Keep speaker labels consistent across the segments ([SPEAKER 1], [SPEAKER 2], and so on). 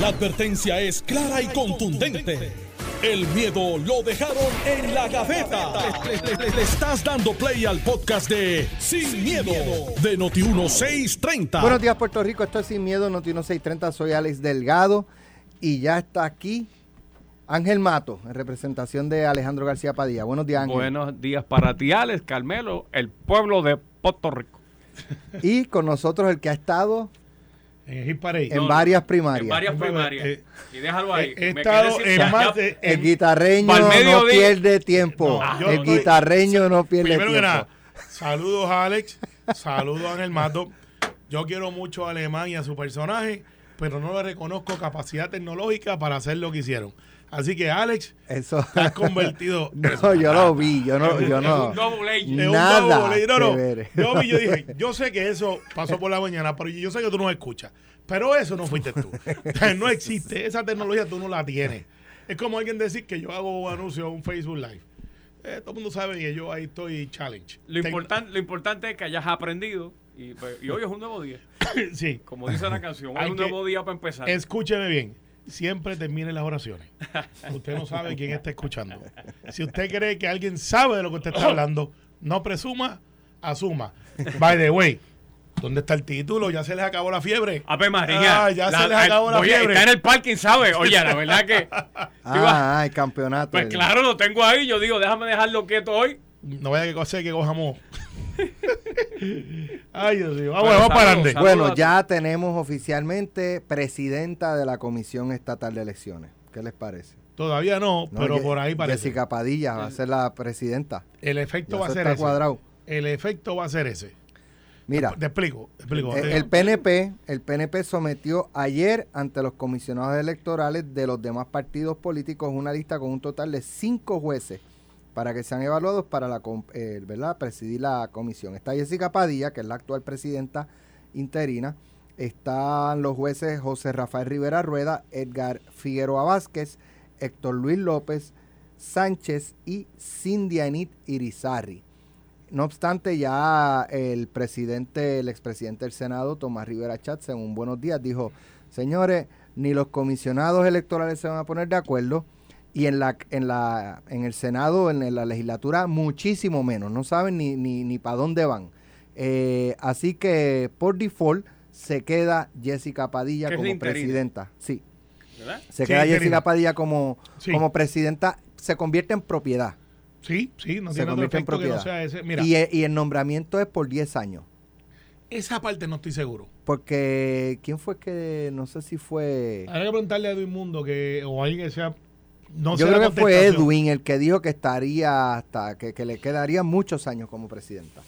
[SPEAKER 1] La advertencia es clara y contundente. El miedo lo dejaron en la gaveta. Le, le- le- le estás dando play al podcast de Sin, miedo, de Noti1630.
[SPEAKER 2] Buenos días, Puerto Rico. Esto es Sin Miedo, Noti 1630. Soy Alex Delgado y ya está aquí Ángel Mato, en representación de Alejandro García Padilla. Buenos días, Ángel.
[SPEAKER 3] Buenos días para ti, Alex Carmelo, el pueblo de Puerto Rico.
[SPEAKER 2] Y con nosotros el que ha estado
[SPEAKER 4] En
[SPEAKER 3] No,
[SPEAKER 2] varias primarias.
[SPEAKER 3] En varias primarias.
[SPEAKER 4] eh,
[SPEAKER 3] y déjalo ahí.
[SPEAKER 4] he
[SPEAKER 3] Me
[SPEAKER 4] estado
[SPEAKER 3] quedé sin-
[SPEAKER 4] en
[SPEAKER 3] ya-
[SPEAKER 4] más
[SPEAKER 3] ya-
[SPEAKER 4] de-
[SPEAKER 2] El guitarreño no pierde tiempo.
[SPEAKER 4] No,
[SPEAKER 2] el
[SPEAKER 4] estoy-
[SPEAKER 2] guitarreño no pierde
[SPEAKER 4] Primero que
[SPEAKER 2] tiempo.
[SPEAKER 4] nada, saludos a Alex, saludos a Ángel Mato. Yo quiero mucho a Alemán y a su personaje, pero no le reconozco capacidad tecnológica para hacer lo que hicieron. Así que Alex,
[SPEAKER 2] Eso.
[SPEAKER 4] te has convertido
[SPEAKER 2] no, yo lo vi. Yo no. Yo
[SPEAKER 3] Es
[SPEAKER 2] no.
[SPEAKER 3] un double A.
[SPEAKER 4] un
[SPEAKER 2] Nada.
[SPEAKER 4] No, no. Yo, vi, yo dije, yo sé que eso pasó por la mañana, pero yo sé que tú no escuchas. Pero eso no fuiste tú. No existe. Esa tecnología tú no la tienes. Es como alguien decir que yo hago un anuncio en un Facebook Live. Eh, todo el mundo sabe que yo ahí estoy challenge.
[SPEAKER 3] Lo, importan- lo importante es que hayas aprendido y, pues, y hoy es un nuevo día.
[SPEAKER 4] sí.
[SPEAKER 3] Como dice la canción, hoy
[SPEAKER 4] Hay
[SPEAKER 3] es un
[SPEAKER 4] que-
[SPEAKER 3] nuevo día para empezar.
[SPEAKER 4] Escúcheme bien. Siempre terminen las oraciones. Usted no sabe quién está escuchando. Si usted cree que alguien sabe de lo que usted está hablando, no presuma, asuma. By the way, ¿dónde está el título? Ya se les acabó la fiebre.
[SPEAKER 3] Ave María.
[SPEAKER 4] Ah, ya se les acabó la
[SPEAKER 3] oye,
[SPEAKER 4] fiebre.
[SPEAKER 3] está en el parking, ¿sabes? Oye, la verdad que...
[SPEAKER 2] Ah, el campeonato.
[SPEAKER 3] Pues
[SPEAKER 2] El-
[SPEAKER 3] claro, lo tengo ahí. Yo digo, déjame dejarlo quieto hoy.
[SPEAKER 4] No vaya que cosa que cojamos. Ay, Dios mío.
[SPEAKER 3] Bueno,
[SPEAKER 4] Vamos, para adelante.
[SPEAKER 2] Bueno, ya tenemos oficialmente presidenta de la Comisión Estatal de Elecciones. ¿Qué les parece?
[SPEAKER 4] Todavía no,
[SPEAKER 2] No,
[SPEAKER 4] pero por ahí parece.
[SPEAKER 2] Jessica Padilla va a ser la presidenta.
[SPEAKER 4] El efecto
[SPEAKER 2] Ya
[SPEAKER 4] va a ser ese.
[SPEAKER 2] cuadrado.
[SPEAKER 4] El efecto va a ser ese.
[SPEAKER 2] Mira,
[SPEAKER 4] Te explico, te explico.
[SPEAKER 2] eh,
[SPEAKER 4] Te-
[SPEAKER 2] el PNP, el PNP sometió ayer ante los comisionados electorales de los demás partidos políticos una lista con un total de cinco jueces para que sean evaluados para la, eh, presidir la comisión. Está Jessica Padilla, que es la actual presidenta interina. Están los jueces José Rafael Rivera Rueda, Edgar Figueroa Vázquez, Héctor Luis López Sánchez y Cindy Anit Irizarry. No obstante, ya el presidente, el expresidente del Senado, Tomás Rivera Chatz, en un buenos días, dijo, señores, ni los comisionados electorales se van a poner de acuerdo y en la, en la, en el Senado, en la legislatura, muchísimo menos. No saben ni, ni, ni para dónde van. Eh, así que por default se queda Jessica Padilla como presidenta. Sí,
[SPEAKER 3] ¿Verdad?
[SPEAKER 2] se
[SPEAKER 4] Sí,
[SPEAKER 2] queda
[SPEAKER 4] interina.
[SPEAKER 2] Jessica Padilla como,
[SPEAKER 4] Sí.
[SPEAKER 2] como presidenta, se convierte en propiedad.
[SPEAKER 4] Sí, sí, no
[SPEAKER 2] se
[SPEAKER 4] tiene
[SPEAKER 2] convierte en
[SPEAKER 4] no
[SPEAKER 2] propiedad.
[SPEAKER 4] sea ese. Mira,
[SPEAKER 2] Y, eh, y el nombramiento es por 10 años.
[SPEAKER 4] esa parte no estoy seguro.
[SPEAKER 2] Porque, ¿quién fue que, no sé si fue...
[SPEAKER 4] Habrá que preguntarle a Edwin Mundo que, o alguien que sea. No
[SPEAKER 2] yo creo que fue. Edwin el que dijo que estaría hasta, que, que le quedaría muchos años como presidenta.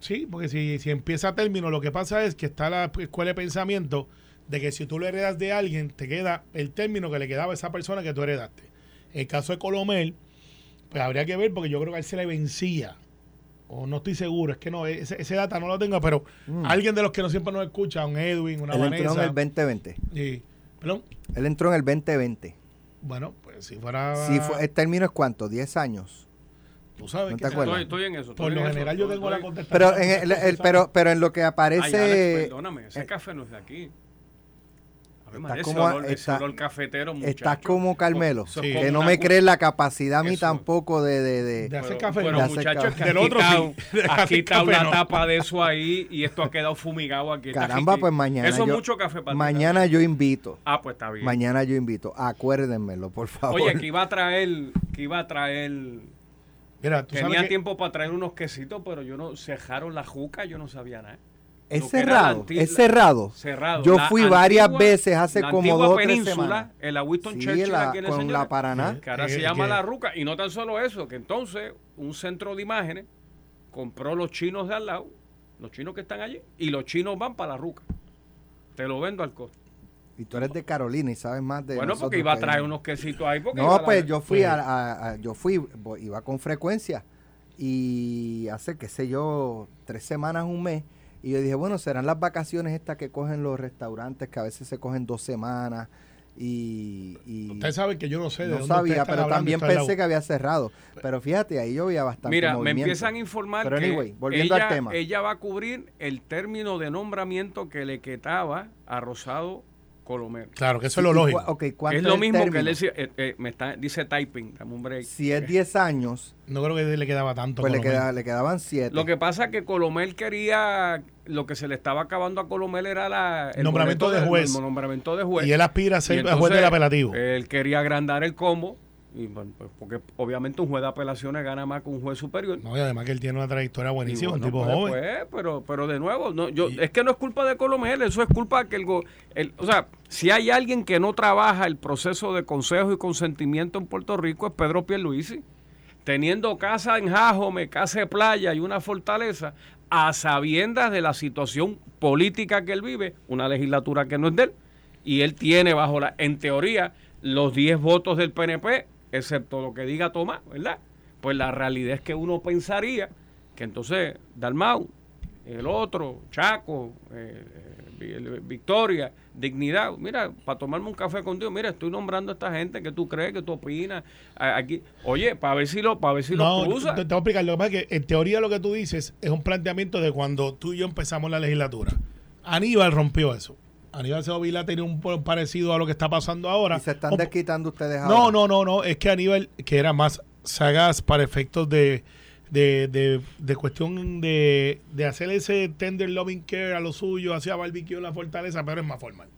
[SPEAKER 4] Sí, porque si, si empieza a término, lo que pasa es que está la escuela de pensamiento de que si tú lo heredas de alguien, te queda el término que le quedaba a esa persona que tú heredaste. El caso de Colomel, pues habría que ver, porque yo creo que a él se le vencía. O no estoy seguro, es que no, ese, ese data no lo tengo, pero alguien de los que no siempre nos escucha, un Edwin, una
[SPEAKER 2] Mm. Él entró en
[SPEAKER 4] Vanessa.
[SPEAKER 2] el 2020.
[SPEAKER 4] y- perdón.
[SPEAKER 2] Él entró en el 2020.
[SPEAKER 4] Bueno, pues si fuera.
[SPEAKER 2] Si fue, el término es cuánto, 10 años.
[SPEAKER 4] Tú sabes
[SPEAKER 2] ¿No
[SPEAKER 4] que
[SPEAKER 2] te?
[SPEAKER 3] Estoy, estoy en eso.
[SPEAKER 4] Por
[SPEAKER 3] estoy
[SPEAKER 4] lo general, yo
[SPEAKER 3] estoy-
[SPEAKER 4] tengo la contestación.
[SPEAKER 2] Pero en, el, el- pero, pero en lo que
[SPEAKER 3] Ay,
[SPEAKER 2] aparece...
[SPEAKER 3] Alex, perdóname, ese
[SPEAKER 2] eh,
[SPEAKER 3] café no es de aquí. A ver,
[SPEAKER 2] Estás como-
[SPEAKER 3] olor,
[SPEAKER 2] está-
[SPEAKER 3] olor cafetero, muchacho.
[SPEAKER 2] Estás como Carmelo,
[SPEAKER 4] Sí.
[SPEAKER 2] que no me crees la capacidad a mí
[SPEAKER 3] Eso.
[SPEAKER 2] tampoco de... de, de-
[SPEAKER 4] De hacer café.
[SPEAKER 2] Hacer
[SPEAKER 3] muchachos, que
[SPEAKER 4] Del otro
[SPEAKER 3] está,
[SPEAKER 4] sí.
[SPEAKER 3] un-
[SPEAKER 4] De hacer
[SPEAKER 3] aquí está
[SPEAKER 4] café
[SPEAKER 3] una
[SPEAKER 4] no.
[SPEAKER 3] tapa de eso ahí y esto ha quedado fumigado aquí.
[SPEAKER 2] Caramba,
[SPEAKER 3] aquí.
[SPEAKER 2] pues mañana
[SPEAKER 3] Eso es
[SPEAKER 2] yo-
[SPEAKER 3] mucho café para ti
[SPEAKER 2] Mañana yo invito.
[SPEAKER 3] Ah, pues está bien.
[SPEAKER 2] Mañana yo invito. Acuérdenmelo, por favor.
[SPEAKER 3] Oye, que iba a traer, que iba a traer,
[SPEAKER 4] Mira, tú sabes
[SPEAKER 3] tenía
[SPEAKER 4] que-
[SPEAKER 3] tiempo para traer unos quesitos, pero yo no, cerraron la juca, yo no sabía nada.
[SPEAKER 2] Es
[SPEAKER 3] Lo
[SPEAKER 2] cerrado, es cerrado.
[SPEAKER 3] Cerrado.
[SPEAKER 2] Yo
[SPEAKER 3] La
[SPEAKER 2] fui varias veces hace
[SPEAKER 3] la
[SPEAKER 2] como dos tres semanas.
[SPEAKER 3] En la Winston
[SPEAKER 2] Sí,
[SPEAKER 3] Churchill
[SPEAKER 2] la-
[SPEAKER 3] aquí en el
[SPEAKER 2] con la Paraná.
[SPEAKER 3] que ahora se llama
[SPEAKER 4] que-
[SPEAKER 3] La Ruca. Y no tan solo eso, que entonces un centro de imágenes compró los chinos de al lado, los chinos que están allí, y los chinos van para La Ruca. Te lo vendo al costo.
[SPEAKER 2] Y tú eres de Carolina y sabes más de
[SPEAKER 3] Bueno, porque iba a traer unos quesitos ahí. Porque
[SPEAKER 2] No, pues
[SPEAKER 3] la-
[SPEAKER 2] yo fui a, a- a- yo fui, iba con frecuencia y hace, qué sé yo, tres semanas, un mes. Y yo dije, bueno, serán las vacaciones estas que cogen los restaurantes, que a veces se cogen dos semanas. Y, y
[SPEAKER 4] Usted sabe que yo no sé de
[SPEAKER 2] no
[SPEAKER 4] dónde
[SPEAKER 2] sabía, pero
[SPEAKER 4] hablando,
[SPEAKER 2] también pensé que había cerrado. Pero fíjate, ahí yo veía bastante
[SPEAKER 3] Mira, me empiezan a informar
[SPEAKER 2] Pero
[SPEAKER 3] que
[SPEAKER 2] anyway, volviendo
[SPEAKER 3] ella,
[SPEAKER 2] al tema.
[SPEAKER 3] ella va a cubrir el término de nombramiento que le quedaba a Rosado Colomel.
[SPEAKER 4] Claro, que eso es lo lógico.
[SPEAKER 2] ok, ¿cuánto
[SPEAKER 3] Es lo
[SPEAKER 2] el
[SPEAKER 3] mismo que él decía, eh, eh, me está, dice typing, dame un break.
[SPEAKER 2] Si es 10 años,
[SPEAKER 4] No creo que le quedaba tanto.
[SPEAKER 2] pues le, queda- quedaban 7.
[SPEAKER 3] Lo que pasa es que Colomel quería, lo que se le estaba acabando a Colomel era la, el
[SPEAKER 4] Nombramiento de juez.
[SPEAKER 3] el nombramiento de juez.
[SPEAKER 4] Y él aspira a ser juez del apelativo.
[SPEAKER 3] Él quería agrandar el combo, y, bueno, pues, porque obviamente un juez de apelaciones gana más que un juez superior.
[SPEAKER 4] no, y además que él tiene una trayectoria buenísima,
[SPEAKER 3] bueno,
[SPEAKER 4] un tipo
[SPEAKER 3] pues,
[SPEAKER 4] joven.
[SPEAKER 3] pues, pero, pero de nuevo, no, yo,
[SPEAKER 4] Y-
[SPEAKER 3] es que no es culpa de Colomel, eso es culpa que el, el... O sea, si hay alguien que no trabaja el proceso de consejo y consentimiento en Puerto Rico es Pedro Pierluisi. Teniendo casa en Jajome, casa de playa y una fortaleza, a sabiendas de la situación política que él vive, una legislatura que no es de él, y él tiene bajo la, en teoría, los 10 votos del PNP, excepto lo que diga Tomás, ¿verdad? Pues la realidad es que uno pensaría que entonces Dalmau, el otro, Chaco, eh, eh, Victoria, Dignidad, mira, para tomarme un café contigo, mira, estoy nombrando a esta gente que tú crees, que tú opinas, aquí, oye, para ver si lo, para ver si
[SPEAKER 4] No,
[SPEAKER 3] lo cruza.
[SPEAKER 4] te, te voy a explicar. Lo que pasa es que en teoría lo que tú dices es un planteamiento de cuando tú y yo empezamos la legislatura. Aníbal rompió eso. Aníbal Segovila tenía un parecido a lo que está pasando ahora.
[SPEAKER 2] Y se están desquitando ustedes ahora.
[SPEAKER 4] No, no, no, no. Es que Aníbal, que era más sagaz para efectos de, de, de, de cuestión de, de hacer ese tender loving care a lo suyo, hacía barbecue en la fortaleza, pero es más formal.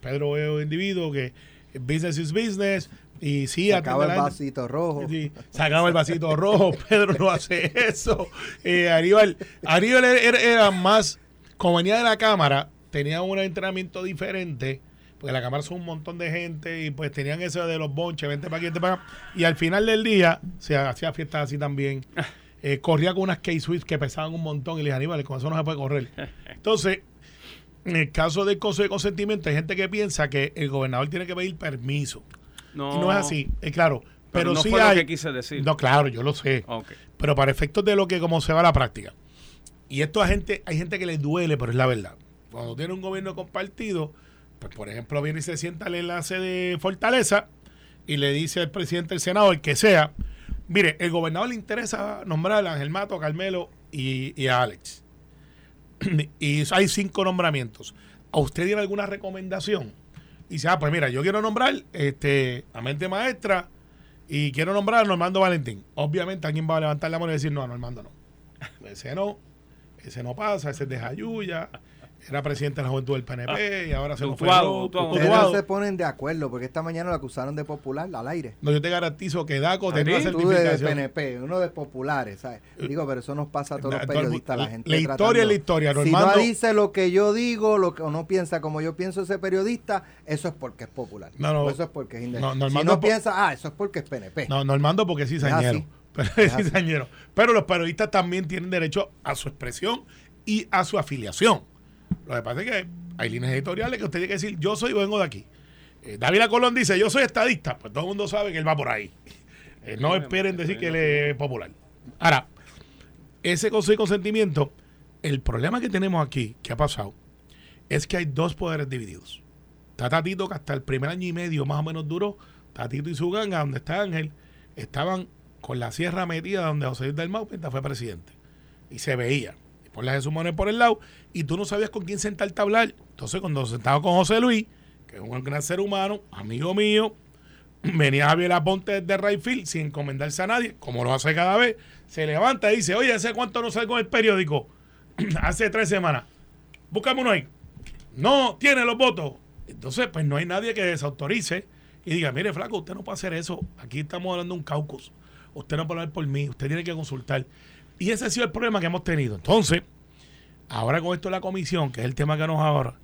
[SPEAKER 4] Pedro es un individuo que business is business y sí,
[SPEAKER 2] Se acaba
[SPEAKER 4] atiende
[SPEAKER 2] el vasito rojo.
[SPEAKER 4] Sí, sacaba el vasito rojo, Pedro no hace eso. Eh, Aníbal, Aníbal era- era más, como venía de la cámara, tenía un entrenamiento diferente, porque la cámara son un montón de gente y pues tenían eso de los bonches, vente para aquí, vente para acá. Y al final del día se hacía fiestas así también. Eh, corría con unas K-Swift que pesaban un montón y le dije, Aníbal, con eso no se puede correr. Entonces, en el caso del consejo de consentimiento, hay gente que piensa que el gobernador tiene que pedir permiso.
[SPEAKER 3] no,
[SPEAKER 4] Y no es así, es claro.
[SPEAKER 3] Pero,
[SPEAKER 4] Pero,
[SPEAKER 3] no
[SPEAKER 4] sí
[SPEAKER 3] fue
[SPEAKER 4] hay.
[SPEAKER 3] lo que quise decir.
[SPEAKER 4] No, claro, yo lo sé.
[SPEAKER 3] Ok.
[SPEAKER 4] Pero para efectos de lo que como se va a la práctica. Y esto a gente, hay gente que le duele, pero es la verdad. Cuando tiene un gobierno compartido, pues por ejemplo viene y se sienta al enlace de Fortaleza y le dice al presidente del Senado, el que sea, mire, el gobernador le interesa nombrar a Ángel Mato, a Carmelo y, a Alex. y hay cinco nombramientos. ¿A usted tiene alguna recomendación? Y dice, ah, pues mira, yo quiero nombrar este, a mente maestra y quiero nombrar a Normando Valentín. Obviamente alguien va a levantar la mano y decir, no, a Normando no. Ese no, ese no pasa, ese es de Jayuya, era presidente de la juventud del PNP y ahora se nos fue.
[SPEAKER 2] Ustedes no se ponen de acuerdo porque esta mañana lo acusaron de popular al aire.
[SPEAKER 4] No, yo te garantizo que DACO
[SPEAKER 3] ¿A
[SPEAKER 4] tenía una
[SPEAKER 2] Tú de
[SPEAKER 4] certificación.
[SPEAKER 2] PNP, uno de populares, ¿sabes? Digo, pero eso nos pasa a todos los
[SPEAKER 4] el mu-
[SPEAKER 2] periodistas, la gente
[SPEAKER 4] la
[SPEAKER 2] tratando-
[SPEAKER 4] historia es la historia,
[SPEAKER 2] Si no dice lo que yo digo, lo que o no piensa como yo pienso ese periodista, eso es porque es popular.
[SPEAKER 4] No, no.
[SPEAKER 2] O eso es porque es
[SPEAKER 4] No,
[SPEAKER 2] independiente. si no piensa, ah, eso es porque es PNP.
[SPEAKER 4] No, Normando porque es cizañero.
[SPEAKER 2] así.
[SPEAKER 4] Pero. Pero los periodistas también tienen derecho a su expresión y a su afiliación. Lo que pasa es que hay líneas editoriales que usted tiene que decir, yo soy, vengo de aquí. Eh, David Colón dice, yo soy estadista. Pues todo el mundo sabe que él va por ahí. Eh, no esperen decir que él es popular. Ahora, ese consejo de consentimiento, el problema que tenemos aquí, que ha pasado, es que hay dos poderes divididos. Está Tatito, que hasta el primer año y medio más o menos duró, Tatito y su ganga, donde está Ángel, estaban con la sierra metida donde José Luis del Mau mientras fue presidente. Y se veía. Por la Jesús Manuel por el lado, y tú no sabías con quién sentarte a hablar. Entonces, cuando sentaba con José Luis, que es un gran ser humano, amigo mío, venía Javier Aponte desde Rayfield sin encomendarse a nadie, como lo hace cada vez, se levanta y dice, oye, ¿hace cuánto no salgo en el periódico? hace tres semanas. Búscame uno ahí. No tiene los votos. Entonces, pues no hay nadie que desautorice y diga, mire, flaco, usted no puede hacer eso. Aquí estamos hablando de un caucus. Usted no puede hablar por mí. Usted tiene que consultar. Y ese ha sido el problema que hemos tenido. Entonces, ahora con esto de la comisión, que es el tema que nos ahora,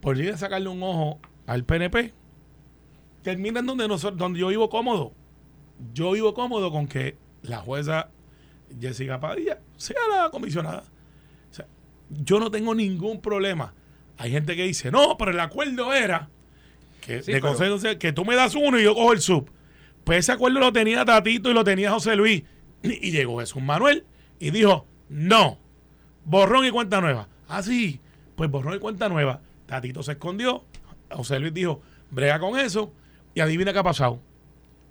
[SPEAKER 4] por ir a sacarle un ojo al PNP, terminan donde, nosotros, donde yo vivo cómodo. Yo vivo cómodo con que la jueza Jessica Padilla sea la comisionada. O sea, yo no tengo ningún problema. Hay gente que dice, no, pero el acuerdo era que,
[SPEAKER 3] Sí,
[SPEAKER 4] de
[SPEAKER 3] pero-
[SPEAKER 4] consejo, que tú me das uno y yo cojo el sub. Pues ese acuerdo lo tenía Tatito y lo tenía José Luis. Y y llegó Jesús Manuel y dijo, no, borrón y cuenta nueva. Ah, sí, pues borrón y cuenta nueva. Tatito se escondió. José Luis dijo, brega con eso. Y adivina qué ha pasado.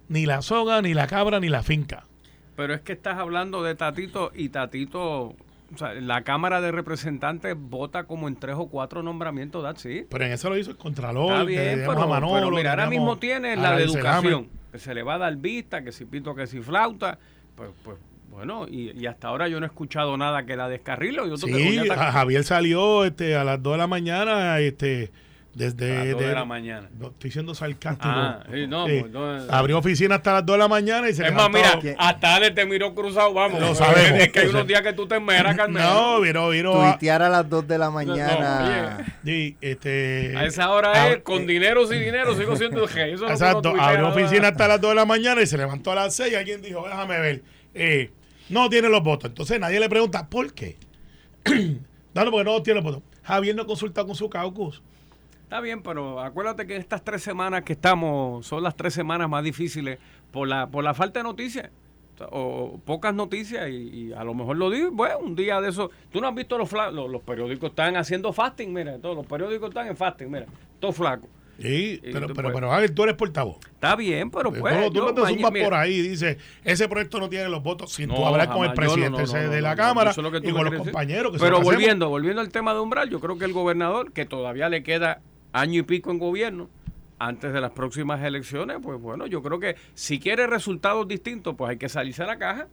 [SPEAKER 4] Ni la soga, ni la cabra, ni la finca.
[SPEAKER 3] Pero es que estás hablando de Tatito y Tatito o sea, la Cámara de Representantes vota como en tres o cuatro nombramientos, ¿verdad? Sí.
[SPEAKER 4] Pero en eso lo hizo el Contralor.
[SPEAKER 3] Está bien, pero,
[SPEAKER 4] a Manolo,
[SPEAKER 3] pero mira, ahora mismo tiene la de educación, que se le va a dar vista, que si pito, que si flauta, pues, pues bueno, y, y hasta ahora yo no he escuchado nada que la descarrilo. Yo
[SPEAKER 4] Sí, a- Javier salió este, a las 2 de la mañana, este, desde...
[SPEAKER 3] a las dos de
[SPEAKER 4] de-
[SPEAKER 3] la mañana.
[SPEAKER 4] no, estoy siendo sarcástico.
[SPEAKER 3] Ah, sí, no,
[SPEAKER 4] Sí.
[SPEAKER 3] pues, no,
[SPEAKER 4] Abrió oficina hasta las 2 de la mañana y se
[SPEAKER 3] Es más,
[SPEAKER 4] levantó-
[SPEAKER 3] mira, hasta Ale te miró cruzado, vamos.
[SPEAKER 4] Lo sabemos.
[SPEAKER 3] Es que hay unos días que tú te esmeras, Carmen.
[SPEAKER 4] No, vino, vino a,
[SPEAKER 2] Tuitear a las 2 de la mañana.
[SPEAKER 4] sí, este,
[SPEAKER 3] A esa hora es con dinero o sin dinero, sigo siendo jefe. Eso no
[SPEAKER 4] Exacto, abrió oficina hasta las 2 de la mañana y se levantó a las 6 y alguien dijo, déjame ver, eh, no tiene los votos. Entonces nadie le pregunta, ¿por qué? no, porque no tiene los votos. Javier no consulta con su caucus.
[SPEAKER 3] Está bien, pero acuérdate que estas tres semanas que estamos son las tres semanas más difíciles por la, por la falta de noticias. O, pocas noticias y, a lo mejor lo digo, bueno, un día de eso. Tú no has visto los, fla- los, los periódicos están haciendo fasting, mira, todos los periódicos están en fasting, mira, todo flaco.
[SPEAKER 4] Sí,
[SPEAKER 3] Y
[SPEAKER 4] pero,
[SPEAKER 3] tú,
[SPEAKER 4] pero,
[SPEAKER 3] pues-
[SPEAKER 4] pero tú eres portavoz.
[SPEAKER 3] Está bien, pero pues.
[SPEAKER 4] no, tú no te zumbas por ahí y dices, ese proyecto no tiene los votos sin tú
[SPEAKER 3] No,
[SPEAKER 4] hablar con el presidente
[SPEAKER 3] no,
[SPEAKER 4] ese
[SPEAKER 3] no,
[SPEAKER 4] de la
[SPEAKER 3] no,
[SPEAKER 4] Cámara
[SPEAKER 3] lo que tú
[SPEAKER 4] y con los
[SPEAKER 3] decir.
[SPEAKER 4] compañeros. Que
[SPEAKER 3] Pero
[SPEAKER 4] son los que
[SPEAKER 3] volviendo, volviendo al tema de umbral, yo creo que el gobernador, que todavía le queda año y pico en gobierno, antes de las próximas elecciones, pues bueno, yo creo que si quiere resultados distintos, pues hay que salirse a la caja.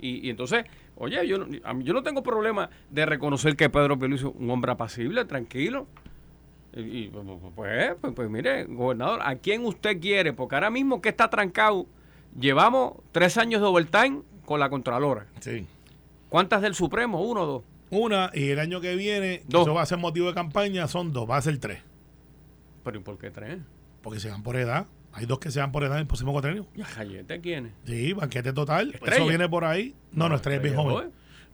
[SPEAKER 3] Y, y entonces, oye, yo, no- a mí- yo no tengo problema de reconocer que Pedro Pierluisi es un hombre apacible, tranquilo. Y, y, pues, pues, pues mire, gobernador, ¿a quién usted quiere? Porque ahora mismo que está trancado, llevamos tres años de overtime con la Contralora.
[SPEAKER 4] Sí.
[SPEAKER 3] ¿Cuántas del Supremo? ¿Uno o dos?
[SPEAKER 4] Una, y el año que viene,
[SPEAKER 3] Dos.
[SPEAKER 4] eso va a ser motivo de campaña, son dos, va a ser tres.
[SPEAKER 3] ¿Pero y por qué tres?
[SPEAKER 4] Porque se van por edad. Hay dos que se van por edad en el próximo cuatrenio.
[SPEAKER 3] ¿Y a Jayete quiénes?
[SPEAKER 4] Sí, banquete total.
[SPEAKER 3] Estrella.
[SPEAKER 4] Eso viene por ahí. No, no, Estrella es bien joven.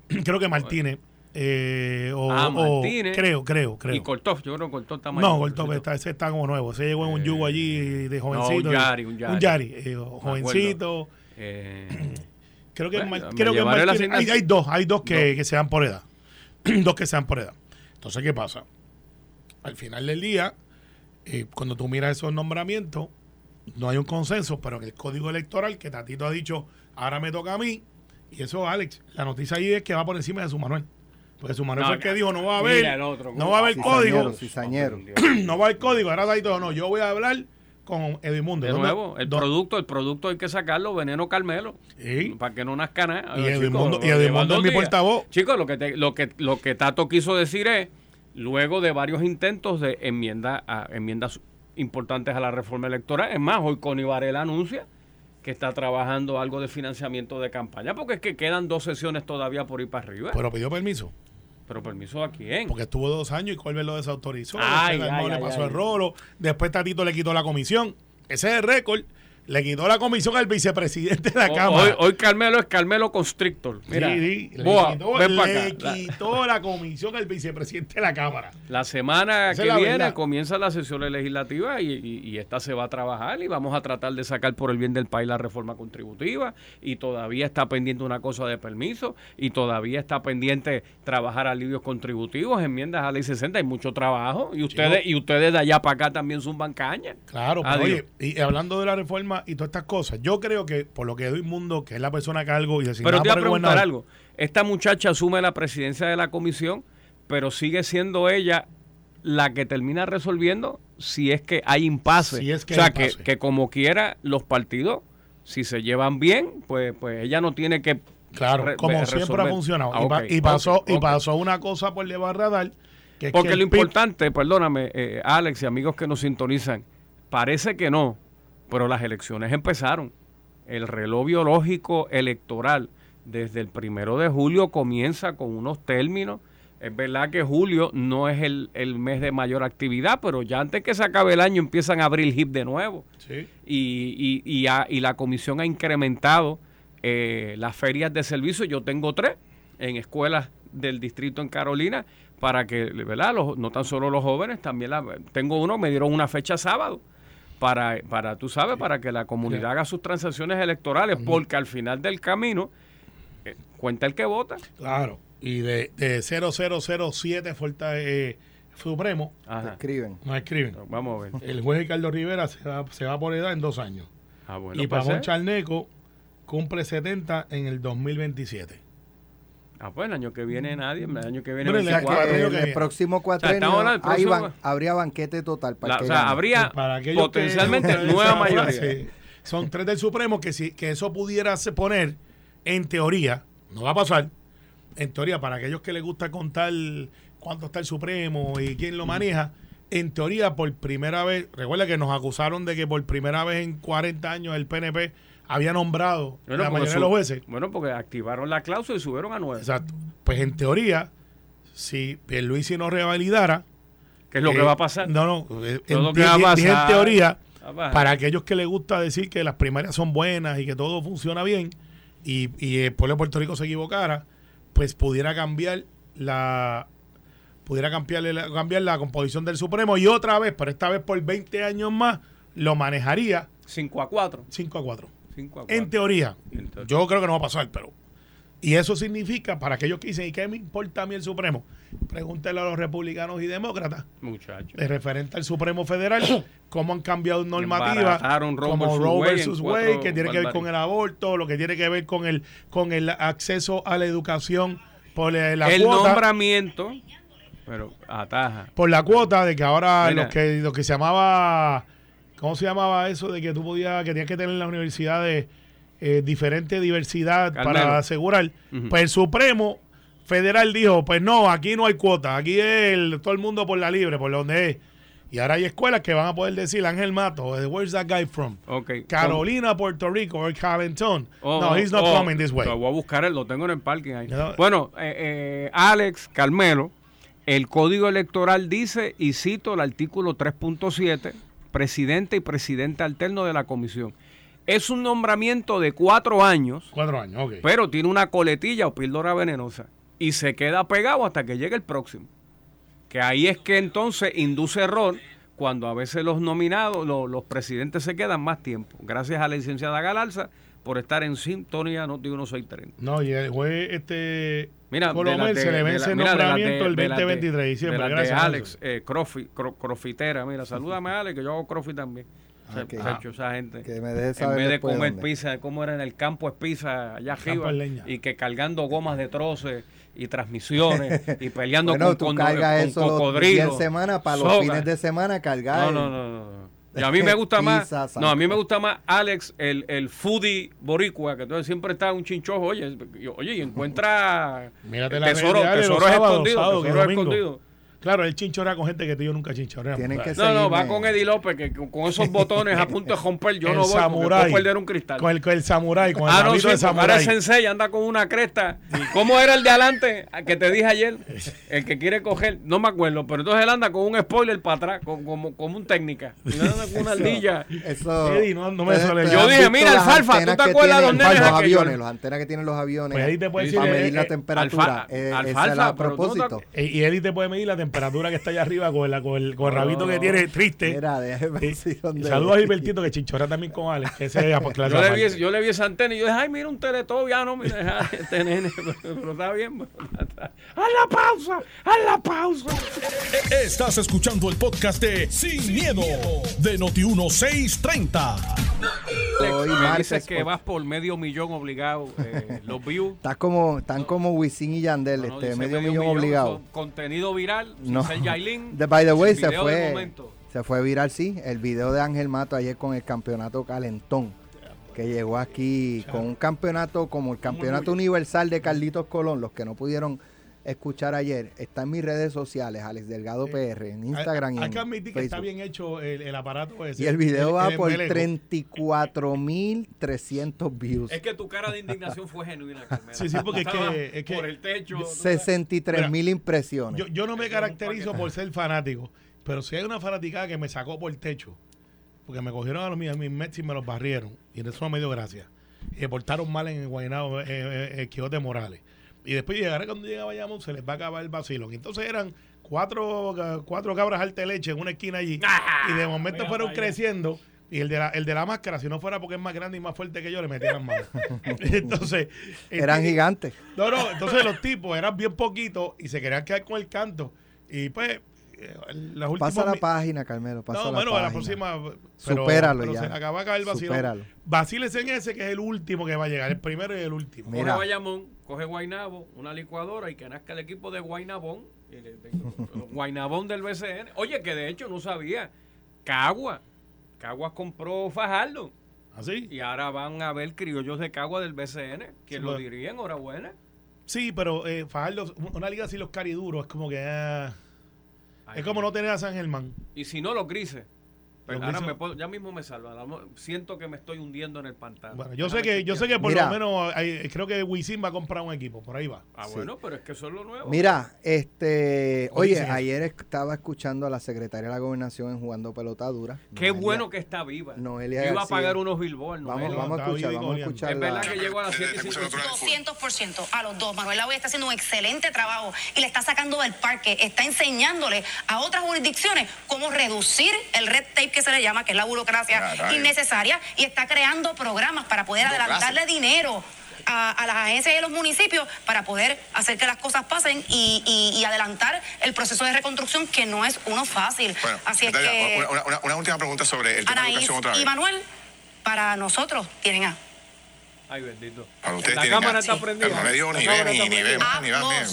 [SPEAKER 4] Creo que Martínez. Eh, o,
[SPEAKER 3] Ah,
[SPEAKER 4] o-
[SPEAKER 3] Martínez.
[SPEAKER 4] creo, creo, creo.
[SPEAKER 3] Y Cortó, yo creo que Cortó está
[SPEAKER 4] no,
[SPEAKER 3] Cortó.
[SPEAKER 4] está, ese está como nuevo. Se llegó en un yugo allí de jovencito.
[SPEAKER 3] un Yari, un Yari.
[SPEAKER 4] Un Yari, eh, jovencito.
[SPEAKER 3] Eh,
[SPEAKER 4] Creo que,
[SPEAKER 3] Bueno,
[SPEAKER 4] creo que Martínez- hay, dos, hay dos que,
[SPEAKER 3] Dos.
[SPEAKER 4] que se dan por edad. dos que se dan por edad. Entonces, ¿qué pasa? Al final del día, eh, cuando tú miras esos nombramientos, no hay un consenso, pero en el código electoral que Tatito ha dicho, ahora me toca a mí, y eso, Alex, la noticia ahí es que va por encima de su Manuel. Porque su Manuel
[SPEAKER 3] No,
[SPEAKER 4] fue el que dijo, no va a
[SPEAKER 3] Mira
[SPEAKER 4] haber,
[SPEAKER 3] el otro,
[SPEAKER 4] no va a haber
[SPEAKER 2] Cizañero,
[SPEAKER 4] código,
[SPEAKER 2] cizañero.
[SPEAKER 4] no va a haber código. Ahora Tatito dijo, no, yo voy a hablar con Edimundo.
[SPEAKER 3] De
[SPEAKER 4] ¿Dónde-
[SPEAKER 3] nuevo, el
[SPEAKER 4] dónde-
[SPEAKER 3] producto, el producto hay que sacarlo, veneno Carmelo, para que no nazca nada.
[SPEAKER 4] Y Edmundo- y
[SPEAKER 3] dos
[SPEAKER 4] es mi portavoz.
[SPEAKER 3] Chicos, lo que, te- lo, que, lo que Tato quiso decir es, luego de varios intentos de enmienda a, enmiendas importantes a la reforma electoral, es más, hoy Connie Varela anuncia que está trabajando algo de financiamiento de campaña, porque es que quedan dos sesiones todavía por ir para arriba.
[SPEAKER 4] Pero pidió permiso.
[SPEAKER 3] Pero permiso a quién?
[SPEAKER 4] Porque estuvo dos años y Colbert lo desautorizó.
[SPEAKER 3] Ay, ay,
[SPEAKER 4] le
[SPEAKER 3] ay,
[SPEAKER 4] pasó el rolo. Después Tatito le quitó la comisión. Ese es el récord. Le quitó la comisión al vicepresidente de la Cámara.
[SPEAKER 3] Hoy, hoy Carmelo es Carmelo Constrictor. Mira,
[SPEAKER 4] Sí, sí, le quitó, le.
[SPEAKER 3] La-
[SPEAKER 4] quitó la comisión al vicepresidente de la Cámara.
[SPEAKER 3] La semana
[SPEAKER 4] Esa
[SPEAKER 3] que
[SPEAKER 4] la
[SPEAKER 3] viene
[SPEAKER 4] verdad.
[SPEAKER 3] comienza la sesión legislativa y, y- y esta se va a trabajar y vamos a tratar de sacar por el bien del país la reforma contributiva y todavía está pendiente una cosa de permiso y todavía está pendiente trabajar alivios contributivos, enmiendas a ley 60, hay mucho trabajo y ustedes y ustedes de allá para acá también zumban caña.
[SPEAKER 4] Claro, pero oye, y hablando de la reforma y todas estas cosas, yo creo que por lo que doy mundo, que es la persona que algo y
[SPEAKER 3] Pero
[SPEAKER 4] designada
[SPEAKER 3] te voy a preguntar algo. Esta muchacha asume la presidencia de la comisión, pero sigue siendo ella la que termina resolviendo si es que hay impasse.
[SPEAKER 4] Si es que
[SPEAKER 3] o sea,
[SPEAKER 4] hay
[SPEAKER 3] que, que como quiera los partidos, si se llevan bien, pues, pues ella no tiene que...
[SPEAKER 4] Claro,
[SPEAKER 3] re-
[SPEAKER 4] como
[SPEAKER 3] re-
[SPEAKER 4] siempre ha funcionado.
[SPEAKER 3] Ah,
[SPEAKER 4] y, pa- y pasó, y pasó una cosa por del radar. Que
[SPEAKER 3] Porque
[SPEAKER 4] que
[SPEAKER 3] lo importante, perdóname, eh, Alex y amigos que nos sintonizan, parece que no, pero las elecciones empezaron. El reloj biológico electoral desde el primero de julio comienza con unos términos. Es verdad que julio no es el, el mes de mayor actividad, pero ya antes que se acabe el año empiezan a abrir HIP de nuevo.
[SPEAKER 4] Sí.
[SPEAKER 3] Y, y, y, ha- y la comisión ha incrementado eh, las ferias de servicio. Yo tengo tres en escuelas del distrito en Carolina para que, ¿verdad? Los- no tan solo los jóvenes, también la, tengo uno, me dieron una fecha sábado para, para tú sabes, para que la comunidad haga sus transacciones electorales, porque al final del camino eh, cuenta el que vota.
[SPEAKER 4] Claro. Y de, de 0007 Forta, eh, Supremo,
[SPEAKER 3] Ajá.
[SPEAKER 2] Escriben.
[SPEAKER 4] nos escriben.
[SPEAKER 3] Vamos a ver.
[SPEAKER 4] El juez Ricardo Rivera se va, se va por edad en dos años.
[SPEAKER 3] Ah, bueno,
[SPEAKER 4] y
[SPEAKER 3] pues,
[SPEAKER 4] Pavón
[SPEAKER 3] eh,
[SPEAKER 4] Charneco cumple 70 en el 2027.
[SPEAKER 3] Ah, pues el año que viene nadie, el año que viene
[SPEAKER 4] Bueno, el
[SPEAKER 2] O sea,
[SPEAKER 3] 24.
[SPEAKER 2] que
[SPEAKER 4] cuatrenio
[SPEAKER 2] el,
[SPEAKER 4] que
[SPEAKER 2] el
[SPEAKER 4] viene.
[SPEAKER 2] próximo cuatrenio
[SPEAKER 3] del
[SPEAKER 2] hay
[SPEAKER 3] próximo-
[SPEAKER 2] habría banquete total para
[SPEAKER 3] La- o
[SPEAKER 2] que
[SPEAKER 3] sea,
[SPEAKER 2] gane.
[SPEAKER 3] habría
[SPEAKER 4] Para
[SPEAKER 3] potencialmente
[SPEAKER 4] que-
[SPEAKER 3] nueva mayoría.
[SPEAKER 4] Son tres del Supremo que si que eso pudiera se poner en teoría, no va a pasar. En teoría, para aquellos que les gusta contar cuánto está el Supremo y quién lo maneja, en teoría, por primera vez, recuerda que nos acusaron de que por primera vez en 40 años el PNP había nombrado
[SPEAKER 3] Bueno,
[SPEAKER 4] la mayoría de los jueces.
[SPEAKER 3] Bueno, porque activaron la cláusula y subieron a nueve.
[SPEAKER 4] Exacto. Pues en teoría, si Pierluisi no revalidara,
[SPEAKER 3] Que es lo que
[SPEAKER 4] eh,
[SPEAKER 3] va a pasar.
[SPEAKER 4] No, no.
[SPEAKER 3] lo
[SPEAKER 4] en,
[SPEAKER 3] que va a
[SPEAKER 4] dije en
[SPEAKER 3] pasar.
[SPEAKER 4] teoría,
[SPEAKER 3] Va a pasar.
[SPEAKER 4] para aquellos que les gusta decir que las primarias son buenas y que todo funciona bien y, y el pueblo de Puerto Rico se equivocara, pues pudiera cambiar la pudiera cambiar la, cambiar la composición del Supremo y otra vez, pero esta vez por 20 años más, lo manejaría
[SPEAKER 3] 5 a 4.
[SPEAKER 4] 5 a 4.
[SPEAKER 3] 5 a 4.
[SPEAKER 4] En teoría. Yo creo que no va a pasar, pero. Y eso significa, para aquellos que dicen, ¿y qué me importa a mí el Supremo? Pregúntele a los republicanos y demócratas
[SPEAKER 3] Muchachos.
[SPEAKER 4] de referente al Supremo Federal, cómo han cambiado normativas como Roe
[SPEAKER 3] cuatro
[SPEAKER 4] Wade, que tiene que ver con el aborto, lo que tiene que ver con el con el acceso a la educación por la,
[SPEAKER 3] el
[SPEAKER 4] cuota,
[SPEAKER 3] nombramiento, pero ataja.
[SPEAKER 4] por la cuota de que ahora
[SPEAKER 3] Mira.
[SPEAKER 4] lo que lo que se llamaba ¿cómo se llamaba eso de que tú podías que tenías que tener en las universidades eh, diferente diversidad
[SPEAKER 3] Carmelo.
[SPEAKER 4] para asegurar?
[SPEAKER 3] Ujú.
[SPEAKER 4] Pues el Supremo Federal dijo, pues no, aquí no hay cuota, aquí es el- todo el mundo por la libre, por donde es. Y ahora hay escuelas que van a poder decir, Ángel Mato, where's that guy from?
[SPEAKER 3] Ok.
[SPEAKER 4] Carolina, Puerto Rico, or Carlton.
[SPEAKER 3] Oh,
[SPEAKER 4] no, he's not
[SPEAKER 3] oh,
[SPEAKER 4] coming this way.
[SPEAKER 3] Lo voy a buscar, lo tengo en el parking ahí.
[SPEAKER 4] No.
[SPEAKER 3] Bueno, eh, eh, Alex Carmelo, el código electoral dice, y cito el artículo 3.7, presidente y presidente alterno de la comisión. Es un nombramiento de cuatro años,
[SPEAKER 4] Cuatro años, ok.
[SPEAKER 3] pero tiene una coletilla o píldora venenosa y se queda pegado hasta que llegue el próximo. Que ahí es que entonces induce error cuando a veces los nominados, lo- los presidentes se quedan más tiempo. Gracias a la licenciada Galarza por estar en sintonía Noti 1630.
[SPEAKER 4] No, y el juez este
[SPEAKER 3] Mira, de-
[SPEAKER 4] se le vence el nombramiento el
[SPEAKER 3] de las de-
[SPEAKER 4] 2023 de diciembre.
[SPEAKER 3] de las de
[SPEAKER 4] Gracias.
[SPEAKER 3] Alex, eh, crofi- cro- crofitera, mira, salúdame Alex, que yo hago crofi también.
[SPEAKER 2] Ok.
[SPEAKER 3] muchacho, esa gente.
[SPEAKER 2] Que me deje
[SPEAKER 3] en
[SPEAKER 2] saber
[SPEAKER 3] vez de comer
[SPEAKER 2] dónde.
[SPEAKER 3] pizza, como era en el campo es pizza allá arriba, y que cargando gomas de troces y transmisiones y peleando
[SPEAKER 2] Bueno,
[SPEAKER 3] con,
[SPEAKER 2] tú
[SPEAKER 3] con,
[SPEAKER 2] cargas
[SPEAKER 3] con
[SPEAKER 2] eso días de semana para los fines de semana cargar.
[SPEAKER 3] No, no, no, no. Y a mí me gusta más, no, a mí me gusta más Alex, el, el foodie boricua, que entonces siempre está un chinchojo, oye, y- oye, y encuentra
[SPEAKER 4] Mírate
[SPEAKER 3] tesoro, tesoro
[SPEAKER 4] sábados,
[SPEAKER 3] escondido, tesoro
[SPEAKER 4] domingo.
[SPEAKER 3] escondido.
[SPEAKER 4] Claro, él chinchorrea con gente que tú y yo nunca chinchorreamos.
[SPEAKER 2] Tienen que
[SPEAKER 3] No, no, va con Eddie López, que con esos botones a punto de romper, yo
[SPEAKER 4] el
[SPEAKER 3] no voy, porque
[SPEAKER 4] samurái.
[SPEAKER 3] puedo perder un cristal.
[SPEAKER 4] Con el, con el samurái, con el
[SPEAKER 3] Ah, no,
[SPEAKER 4] rabito
[SPEAKER 3] sí,
[SPEAKER 4] de
[SPEAKER 3] porque ahora
[SPEAKER 4] samurái.
[SPEAKER 3] el sensei anda con una cresta. ¿Cómo era el de adelante que te dije ayer? El que quiere coger, no me acuerdo, pero entonces él anda con un spoiler para atrás, con- como, como un técnica. Y no anda con una ardilla.
[SPEAKER 2] Eso.
[SPEAKER 4] Eddie, no- no me suele-
[SPEAKER 3] Yo dije, mira, alfalfa, ¿tú te acuerdas de los nenes
[SPEAKER 2] los
[SPEAKER 3] aquellos?
[SPEAKER 2] aviones, las antenas que tienen los aviones
[SPEAKER 4] Pues Eddie te puede
[SPEAKER 2] medir la temperatura.
[SPEAKER 3] alfalfa,
[SPEAKER 2] a
[SPEAKER 3] no te-
[SPEAKER 2] propósito.
[SPEAKER 4] y Eddie te puede medir la temperatura que está allá arriba con, la, con el, con el rabito
[SPEAKER 3] no,
[SPEAKER 4] que tiene triste.
[SPEAKER 2] Mira, déjeme
[SPEAKER 4] Y Saludos a Gilbertito que chinchorrea también con Alex. Que ese es pues,
[SPEAKER 3] Yo le, vi, yo le vi esa antena y yo dije, ay, mira un teletón, ya no, mira, este nene, pero, está bien. pero está- ¡Haz la pausa! ¡Haz la pausa!
[SPEAKER 1] Estás escuchando el podcast de Sin, miedo, de Noti 1630.
[SPEAKER 2] Hoy
[SPEAKER 3] me dices que
[SPEAKER 2] pues.
[SPEAKER 3] vas por medio millón obligado, eh, los views.
[SPEAKER 2] Estás como, están como Wisin y Yandel,
[SPEAKER 3] No, no,
[SPEAKER 2] este,
[SPEAKER 3] dice
[SPEAKER 2] medio, millón, obligado.
[SPEAKER 3] son Contenido viral, sin
[SPEAKER 2] No.
[SPEAKER 3] Yailin.
[SPEAKER 2] De, by the way, se fue, se fue viral, sí, el video de Ángel Mato ayer con el campeonato calentón, que llegó aquí con un campeonato como el campeonato universal de Carlitos Colón, los que no pudieron escuchar ayer, está en mis redes sociales, Alex Delgado PR, en Instagram y
[SPEAKER 4] Hay
[SPEAKER 2] en
[SPEAKER 4] que admitir que está bien hecho el, el aparato ese.
[SPEAKER 2] Y el video va por
[SPEAKER 4] embeleco.
[SPEAKER 2] 34.300 views.
[SPEAKER 3] Es que tu cara de indignación fue genuina, Carmelo.
[SPEAKER 4] Sí, sí, porque es que- es que-
[SPEAKER 3] Por el techo.
[SPEAKER 2] 63.000 impresiones.
[SPEAKER 4] Yo, yo no me
[SPEAKER 3] Eso
[SPEAKER 4] caracterizo por ser fanático, pero si hay una fanaticada que me sacó por el techo, porque me cogieron a, los, míos, a mis Mets y me los barrieron, y eso no me dio gracia. Y portaron mal en el Guaynabo, eh, eh, eh, Quijote Morales. Y después llegaré cuando llega Bayamón, se les va a acabar el vacilón. Entonces eran cuatro, ca- cuatro cabras alta de leche en una esquina allí, y de momento
[SPEAKER 3] mira
[SPEAKER 4] fueron creciendo. Y el de, la, el de la máscara, si no fuera porque es más grande y más fuerte que yo, le metieran mano. entonces,
[SPEAKER 2] Eran
[SPEAKER 4] este,
[SPEAKER 2] gigantes.
[SPEAKER 4] no, no, entonces los tipos eran bien poquitos y se querían quedar con el canto. Y pues, eh, las últimas
[SPEAKER 2] Pasa la página, Carmelo. Pasa
[SPEAKER 4] No,
[SPEAKER 2] la
[SPEAKER 4] bueno,
[SPEAKER 2] página.
[SPEAKER 4] la próxima. Pero,
[SPEAKER 2] Supéralo
[SPEAKER 4] pero
[SPEAKER 2] ya.
[SPEAKER 4] se acaba acá el vacío.
[SPEAKER 2] Supéralo.
[SPEAKER 4] Vacílese en ese que es el último que va a llegar, el primero y el último.
[SPEAKER 2] Mira.
[SPEAKER 3] Coge Bayamón, coge Guainabo, una licuadora y que nazca el equipo de Guainabón. Guainabón del BCN. Oye, que de hecho no sabía. Cagua. Caguas compró Fajardo.
[SPEAKER 4] ¿Así?
[SPEAKER 3] Y ahora van a ver criollos de Cagua del BCN. ¿Quién
[SPEAKER 4] Sí,
[SPEAKER 3] lo diría? Enhorabuena.
[SPEAKER 4] Sí, pero eh, Fajardo, una liga así los cariduros, es como que. ah, Es como no tener a San Germán.
[SPEAKER 3] Y si no, los grises. Pero ahora me puedo- ya mismo me salva. Siento que me estoy hundiendo en el pantano.
[SPEAKER 4] Bueno, yo sé que yo sé que por
[SPEAKER 2] Mira.
[SPEAKER 4] lo menos hay- creo que Wisin va a comprar un equipo, por ahí va.
[SPEAKER 3] Ah,
[SPEAKER 2] Sí.
[SPEAKER 3] bueno, pero es que eso es lo nuevo.
[SPEAKER 2] Mira, este,
[SPEAKER 4] ¿Cómo
[SPEAKER 2] oye, ayer estaba escuchando a la secretaria de la gobernación en jugando pelota dura.
[SPEAKER 3] Qué
[SPEAKER 2] Noelia-
[SPEAKER 3] bueno que está viva.
[SPEAKER 2] Noelia
[SPEAKER 3] Iba a pagar unos billboards.
[SPEAKER 2] Vamos, vamos a escuchar, vamos a escuchar
[SPEAKER 3] Es
[SPEAKER 2] la-
[SPEAKER 3] verdad que llegó a las 7 y 55.
[SPEAKER 5] 200% a los dos. Manuel Lavoy está haciendo un excelente trabajo y le está sacando del parque, está enseñándole a otras jurisdicciones cómo reducir el red tape que se le llama, que es la burocracia
[SPEAKER 6] Caray.
[SPEAKER 5] innecesaria, y está creando programas para poder adelantarle dinero. A, a las agencias y a los municipios para poder hacer que las cosas pasen y, y- y adelantar el proceso de reconstrucción que no es uno fácil.
[SPEAKER 6] Bueno,
[SPEAKER 5] Así es
[SPEAKER 6] Natalia,
[SPEAKER 5] que
[SPEAKER 6] una, una- una última pregunta sobre el tema de educación otra vez.
[SPEAKER 5] y Manuel, para nosotros, tienen a.
[SPEAKER 3] Ay, bendito.
[SPEAKER 6] Para ustedes
[SPEAKER 3] la
[SPEAKER 6] tienen
[SPEAKER 3] cámara
[SPEAKER 6] a-
[SPEAKER 3] está
[SPEAKER 6] Sí.
[SPEAKER 3] prendida.
[SPEAKER 6] No le digo
[SPEAKER 3] La
[SPEAKER 6] ni
[SPEAKER 3] cámara
[SPEAKER 6] ve,
[SPEAKER 3] está
[SPEAKER 6] ni- ni ve.
[SPEAKER 5] Ambos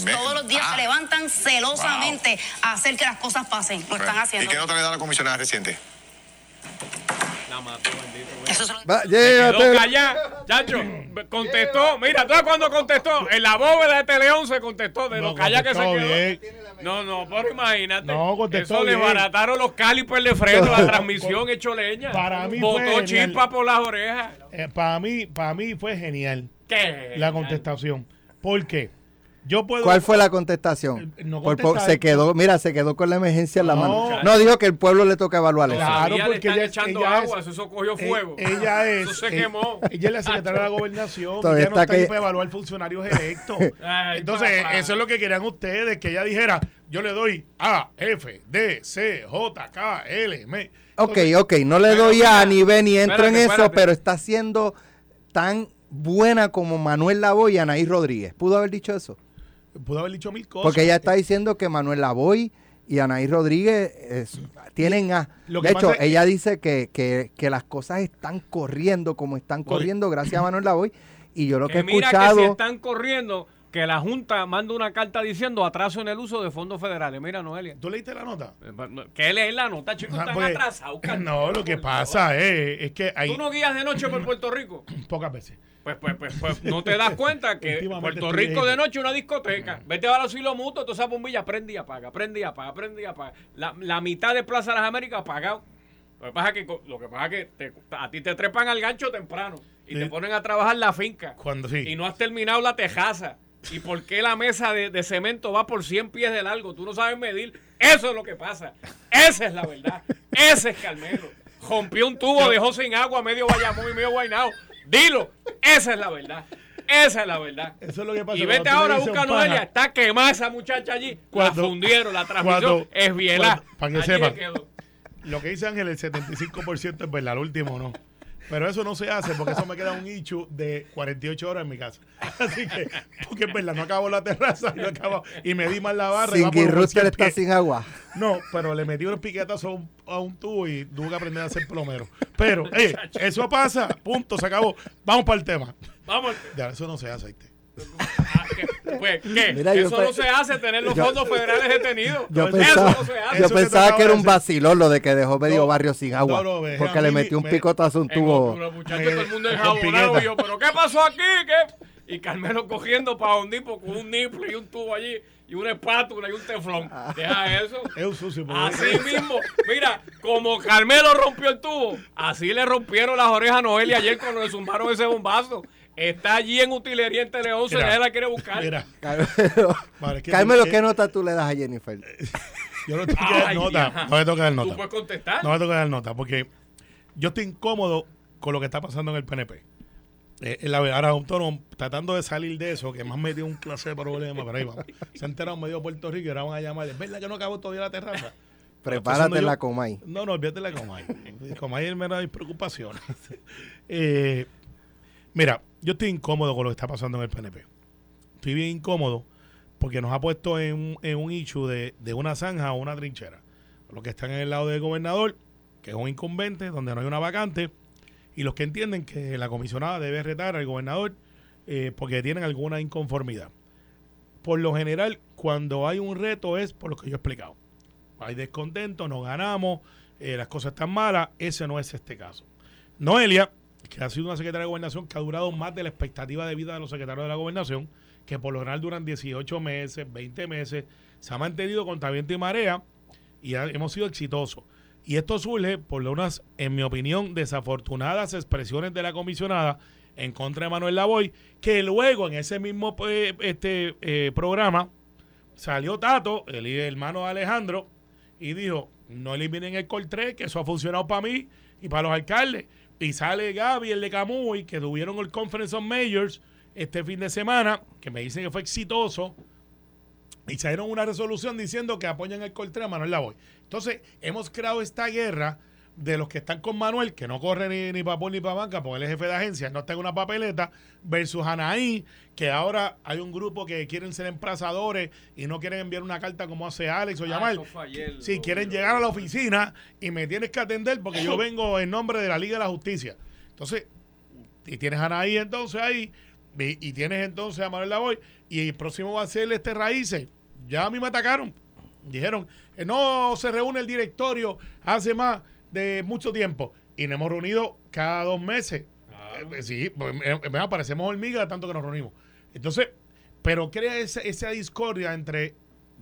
[SPEAKER 6] mira.
[SPEAKER 5] todos los días
[SPEAKER 6] Ah.
[SPEAKER 5] se levantan celosamente a hacer que las cosas pasen. Lo están
[SPEAKER 6] Bueno,
[SPEAKER 5] haciendo.
[SPEAKER 6] ¿Y qué nota le da la comisionada reciente?
[SPEAKER 3] La mató, bendito.
[SPEAKER 5] Eso se lo-
[SPEAKER 2] Va,
[SPEAKER 3] callada, chacho. Contestó. Mira, ¿tú cuando contestó? En la bóveda de Teleón se contestó de
[SPEAKER 4] No,
[SPEAKER 3] lo callada que se quedó.
[SPEAKER 4] bien.
[SPEAKER 3] No, no, pero imagínate.
[SPEAKER 4] No, contestó
[SPEAKER 3] Eso le
[SPEAKER 4] bien.
[SPEAKER 3] barataron los calipers de freno, la transmisión hecho leña.
[SPEAKER 4] Para mí fue
[SPEAKER 3] Botó
[SPEAKER 4] genial.
[SPEAKER 3] chispa por las orejas.
[SPEAKER 4] Eh, para mí, para mí fue genial
[SPEAKER 3] ¿Qué?
[SPEAKER 4] la contestación. ¿Por qué? Yo puedo.
[SPEAKER 2] ¿Cuál fue la contestación?
[SPEAKER 4] Eh, no
[SPEAKER 2] Por se quedó, mira, se quedó con la emergencia en la
[SPEAKER 4] No.
[SPEAKER 2] mano. No, dijo que el pueblo le toca evaluar eso.
[SPEAKER 4] Claro, porque ella
[SPEAKER 3] echando
[SPEAKER 4] ella
[SPEAKER 3] agua,
[SPEAKER 4] es-
[SPEAKER 3] eso cogió
[SPEAKER 4] Eh,
[SPEAKER 3] fuego.
[SPEAKER 4] ella es.
[SPEAKER 3] Eso se
[SPEAKER 4] eh,
[SPEAKER 3] quemó.
[SPEAKER 4] Ella es la secretaria de la gobernación. Ella no
[SPEAKER 2] está
[SPEAKER 4] está ahí
[SPEAKER 2] que-
[SPEAKER 4] para evaluar funcionarios electos.
[SPEAKER 3] Ay,
[SPEAKER 4] Entonces,
[SPEAKER 3] papá.
[SPEAKER 4] eso es lo que querían ustedes, que ella dijera, yo le doy A, F, D, C, J, K, L, M.
[SPEAKER 2] Ok,
[SPEAKER 4] Entonces,
[SPEAKER 2] ok, no le
[SPEAKER 3] Pero
[SPEAKER 2] doy
[SPEAKER 3] mira,
[SPEAKER 2] a ni B ni entro
[SPEAKER 3] espérate,
[SPEAKER 2] en eso,
[SPEAKER 3] espérate.
[SPEAKER 2] pero está siendo tan buena como Manuel Lavoy y Anaí Rodríguez. ¿Pudo haber dicho eso?
[SPEAKER 4] Pudo haber dicho mil cosas.
[SPEAKER 2] Porque ella está diciendo que Manuel Lavoy y Anaí Rodríguez es- tienen A.
[SPEAKER 4] Lo
[SPEAKER 2] De hecho,
[SPEAKER 4] que-
[SPEAKER 2] ella dice que, que, que las cosas están corriendo como están corriendo gracias a Manuel Lavoy. Y yo lo que,
[SPEAKER 3] Que
[SPEAKER 2] he
[SPEAKER 3] mira
[SPEAKER 2] escuchado...
[SPEAKER 3] que si están corriendo, que la Junta manda una carta diciendo atraso en el uso de fondos federales. Mira, Noelia.
[SPEAKER 4] ¿Tú leíste la nota?
[SPEAKER 3] ¿Qué lees la nota, chicos?
[SPEAKER 4] Ah,
[SPEAKER 3] Están
[SPEAKER 4] pues,
[SPEAKER 3] atrasados.
[SPEAKER 4] No, lo que pasa es, es que hay
[SPEAKER 3] ¿Tú no guías de noche por Puerto Rico?
[SPEAKER 4] pocas veces.
[SPEAKER 3] Pues, pues, pues, pues, no te das cuenta que Puerto Rico de noche es una discoteca. Vete a los hilos mutuos, toda esa bombilla prende y apaga, prende y apaga, prende y apaga. La, la mitad de Plaza de las Américas apagado. Lo que pasa es que, lo que, pasa es que te- a ti te trepan al gancho temprano y te ponen a trabajar la finca.
[SPEAKER 4] Cuando sí.
[SPEAKER 3] Y no has terminado la tejaza. ¿Y por qué la mesa de, de cemento va por 100 pies de largo? Tú no sabes medir. Eso es lo que pasa. Esa es la verdad. Ese es Carmelo. Rompió un tubo, dejó sin agua medio Bayamón y medio Guaynao. Dilo. Esa es la verdad. Esa es la verdad.
[SPEAKER 4] Eso es lo que pasa.
[SPEAKER 3] Y vete ahora, a
[SPEAKER 4] pana,
[SPEAKER 3] Noelia. Está quemada esa muchacha allí.
[SPEAKER 4] Cuando-
[SPEAKER 3] la fundieron, la transmisión
[SPEAKER 4] cuando-
[SPEAKER 3] es biela.
[SPEAKER 4] para que sepan. Lo que dice Ángel, el 75% es verdad, el último no. Pero eso no se hace porque eso me queda un ichu de 48 horas en mi casa. Así que, porque es verdad, no acabo la terraza y, no acabo, y me di mal la barra.
[SPEAKER 2] Sin Rooster
[SPEAKER 4] 100
[SPEAKER 2] está sin agua.
[SPEAKER 4] No, pero le metí unos piquetazos a un, a un tubo y tuve que aprender a ser plomero. Pero, eh, eso pasa, punto, se acabó. Vamos para el tema.
[SPEAKER 3] Vamos.
[SPEAKER 4] Ya, eso no se hace, ¿viste?
[SPEAKER 3] Ah. Pues, ¿qué?
[SPEAKER 2] Mira,
[SPEAKER 3] Eso no se hace, tener los
[SPEAKER 2] yo-
[SPEAKER 3] fondos federales detenidos.
[SPEAKER 2] Yo
[SPEAKER 4] Eso
[SPEAKER 2] pensaba,
[SPEAKER 3] no se hace.
[SPEAKER 2] yo
[SPEAKER 4] Eso que
[SPEAKER 2] pensaba que era un vacilón lo de que dejó medio
[SPEAKER 4] No,
[SPEAKER 2] barrio sin agua.
[SPEAKER 4] no, no,
[SPEAKER 2] porque
[SPEAKER 4] a
[SPEAKER 2] le metió un
[SPEAKER 4] me-
[SPEAKER 2] picotazo a un tubo.
[SPEAKER 3] otro, muchacho,
[SPEAKER 4] me-
[SPEAKER 3] todo el mundo enjabonado. Y yo, ¿pero qué pasó aquí? ¿Qué? Y Carmelo cogiendo para Hondipo con un nipple y un tubo allí, y una espátula y un teflón. Deja eso.
[SPEAKER 4] Es un sucio.
[SPEAKER 3] Así mismo, mira, como Carmelo rompió el tubo, así le rompieron las orejas a Noelia ayer cuando le zumbaron ese bombazo. Está allí en utilería en Tele 11,
[SPEAKER 4] Mira,
[SPEAKER 3] nadie la quiere buscar.
[SPEAKER 4] Mira,
[SPEAKER 2] Carmelo,
[SPEAKER 4] que-
[SPEAKER 2] ¿qué nota tú le das a Jennifer?
[SPEAKER 4] yo no tengo que dar nota. No me toca dar
[SPEAKER 3] Tú
[SPEAKER 4] nota.
[SPEAKER 3] puedes contestar.
[SPEAKER 4] No me toca dar nota porque yo estoy incómodo con lo que está pasando en el PNP. Eh, en la, ahora, un tono, tratando de salir de eso, que más me dio un clase de problema, pero ahí vamos. Se ha enterado medio Puerto Rico y ahora van a llamar. ¿Es verdad que no acabó todavía la terraza?
[SPEAKER 2] Prepárate la
[SPEAKER 4] yo-
[SPEAKER 2] Comay.
[SPEAKER 4] No, no, olvídate la Comay. Comay es menos de mis preocupaciones. Eh, mira, yo estoy incómodo con lo que está pasando en el PNP. Estoy bien incómodo porque nos ha puesto en, en un issue de, de una zanja o una trinchera. Los que están en el lado del gobernador, que es un incumbente, donde no hay una vacante, y los que entienden que la comisionada debe retar al gobernador eh, porque tienen alguna inconformidad. Por lo general, cuando hay un reto es por lo que yo he explicado. Hay descontento, no ganamos, eh, las cosas están malas. Ese no es este caso. Noelia, que ha sido una secretaria de gobernación que ha durado más de la expectativa de vida de los secretarios de la gobernación, que por lo general duran 18 meses, 20 meses, se ha mantenido contra viento y marea y hemos sido exitosos. Y esto surge por unas, en mi opinión, desafortunadas expresiones de la comisionada en contra de Manuel Lavoy, que luego en ese mismo eh, este, eh, programa salió Tato, el hermano de Alejandro, y dijo, no eliminen el Col 3, que eso ha funcionado para mí y para los alcaldes. Y sale Gaby, el de Camuy, que tuvieron el Conference of Mayors este fin de semana, que me dicen que fue exitoso, y salieron una resolución diciendo que apoyan el Col 3 a Manuel Lavoy. Entonces, hemos creado esta guerra de los que están con Manuel, que no corre ni, ni para ni para banca, porque él es jefe de agencia, no está en una papeleta, versus Anaí, que ahora hay un grupo que quieren ser emplazadores y no quieren enviar una carta como hace Alex o
[SPEAKER 3] Ah,
[SPEAKER 4] llamar.
[SPEAKER 3] ayer, lo-
[SPEAKER 4] quieren llegar a la oficina y me tienes que atender porque yo vengo en nombre de la Liga de la Justicia. Entonces, y tienes a Anaí entonces ahí, y, y tienes entonces a Manuel Lavoy, y el próximo va a ser este Raíces. Ya a mí me atacaron. Dijeron, eh, no se reúne el directorio hace más de mucho tiempo. Y nos hemos reunido cada dos meses. Eh, sí, pues, eh, parecemos hormigas tanto que nos reunimos. Entonces, pero crea esa, esa discordia entre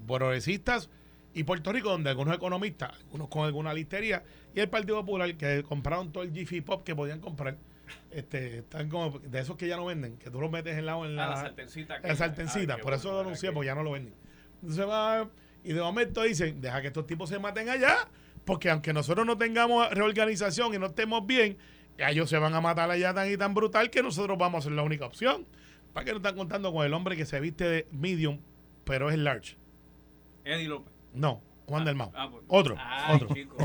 [SPEAKER 4] progresistas y Puerto Rico, donde algunos economistas, algunos con alguna listería, y el Partido Popular, que compraron todo el Jiffy Pop que podían comprar, este, están como de esos que ya no venden, que tú los metes en la, en
[SPEAKER 3] Ah,
[SPEAKER 4] la,
[SPEAKER 3] sartencita.
[SPEAKER 4] la sartencita. Por eso lo anuncié, porque ya no lo venden. Entonces va, y de momento dicen, deja que estos tipos se maten allá, porque aunque nosotros no tengamos reorganización y no estemos bien, ellos se van a matar allá tan y tan brutal que nosotros vamos a ser la única opción. ¿Para qué no están contando con el hombre que se viste de medium, pero es large?
[SPEAKER 3] Eddie López.
[SPEAKER 4] No, Juan del Mao.
[SPEAKER 3] Ah, pues-
[SPEAKER 4] otro,
[SPEAKER 3] Ay,
[SPEAKER 4] otro.
[SPEAKER 3] chico.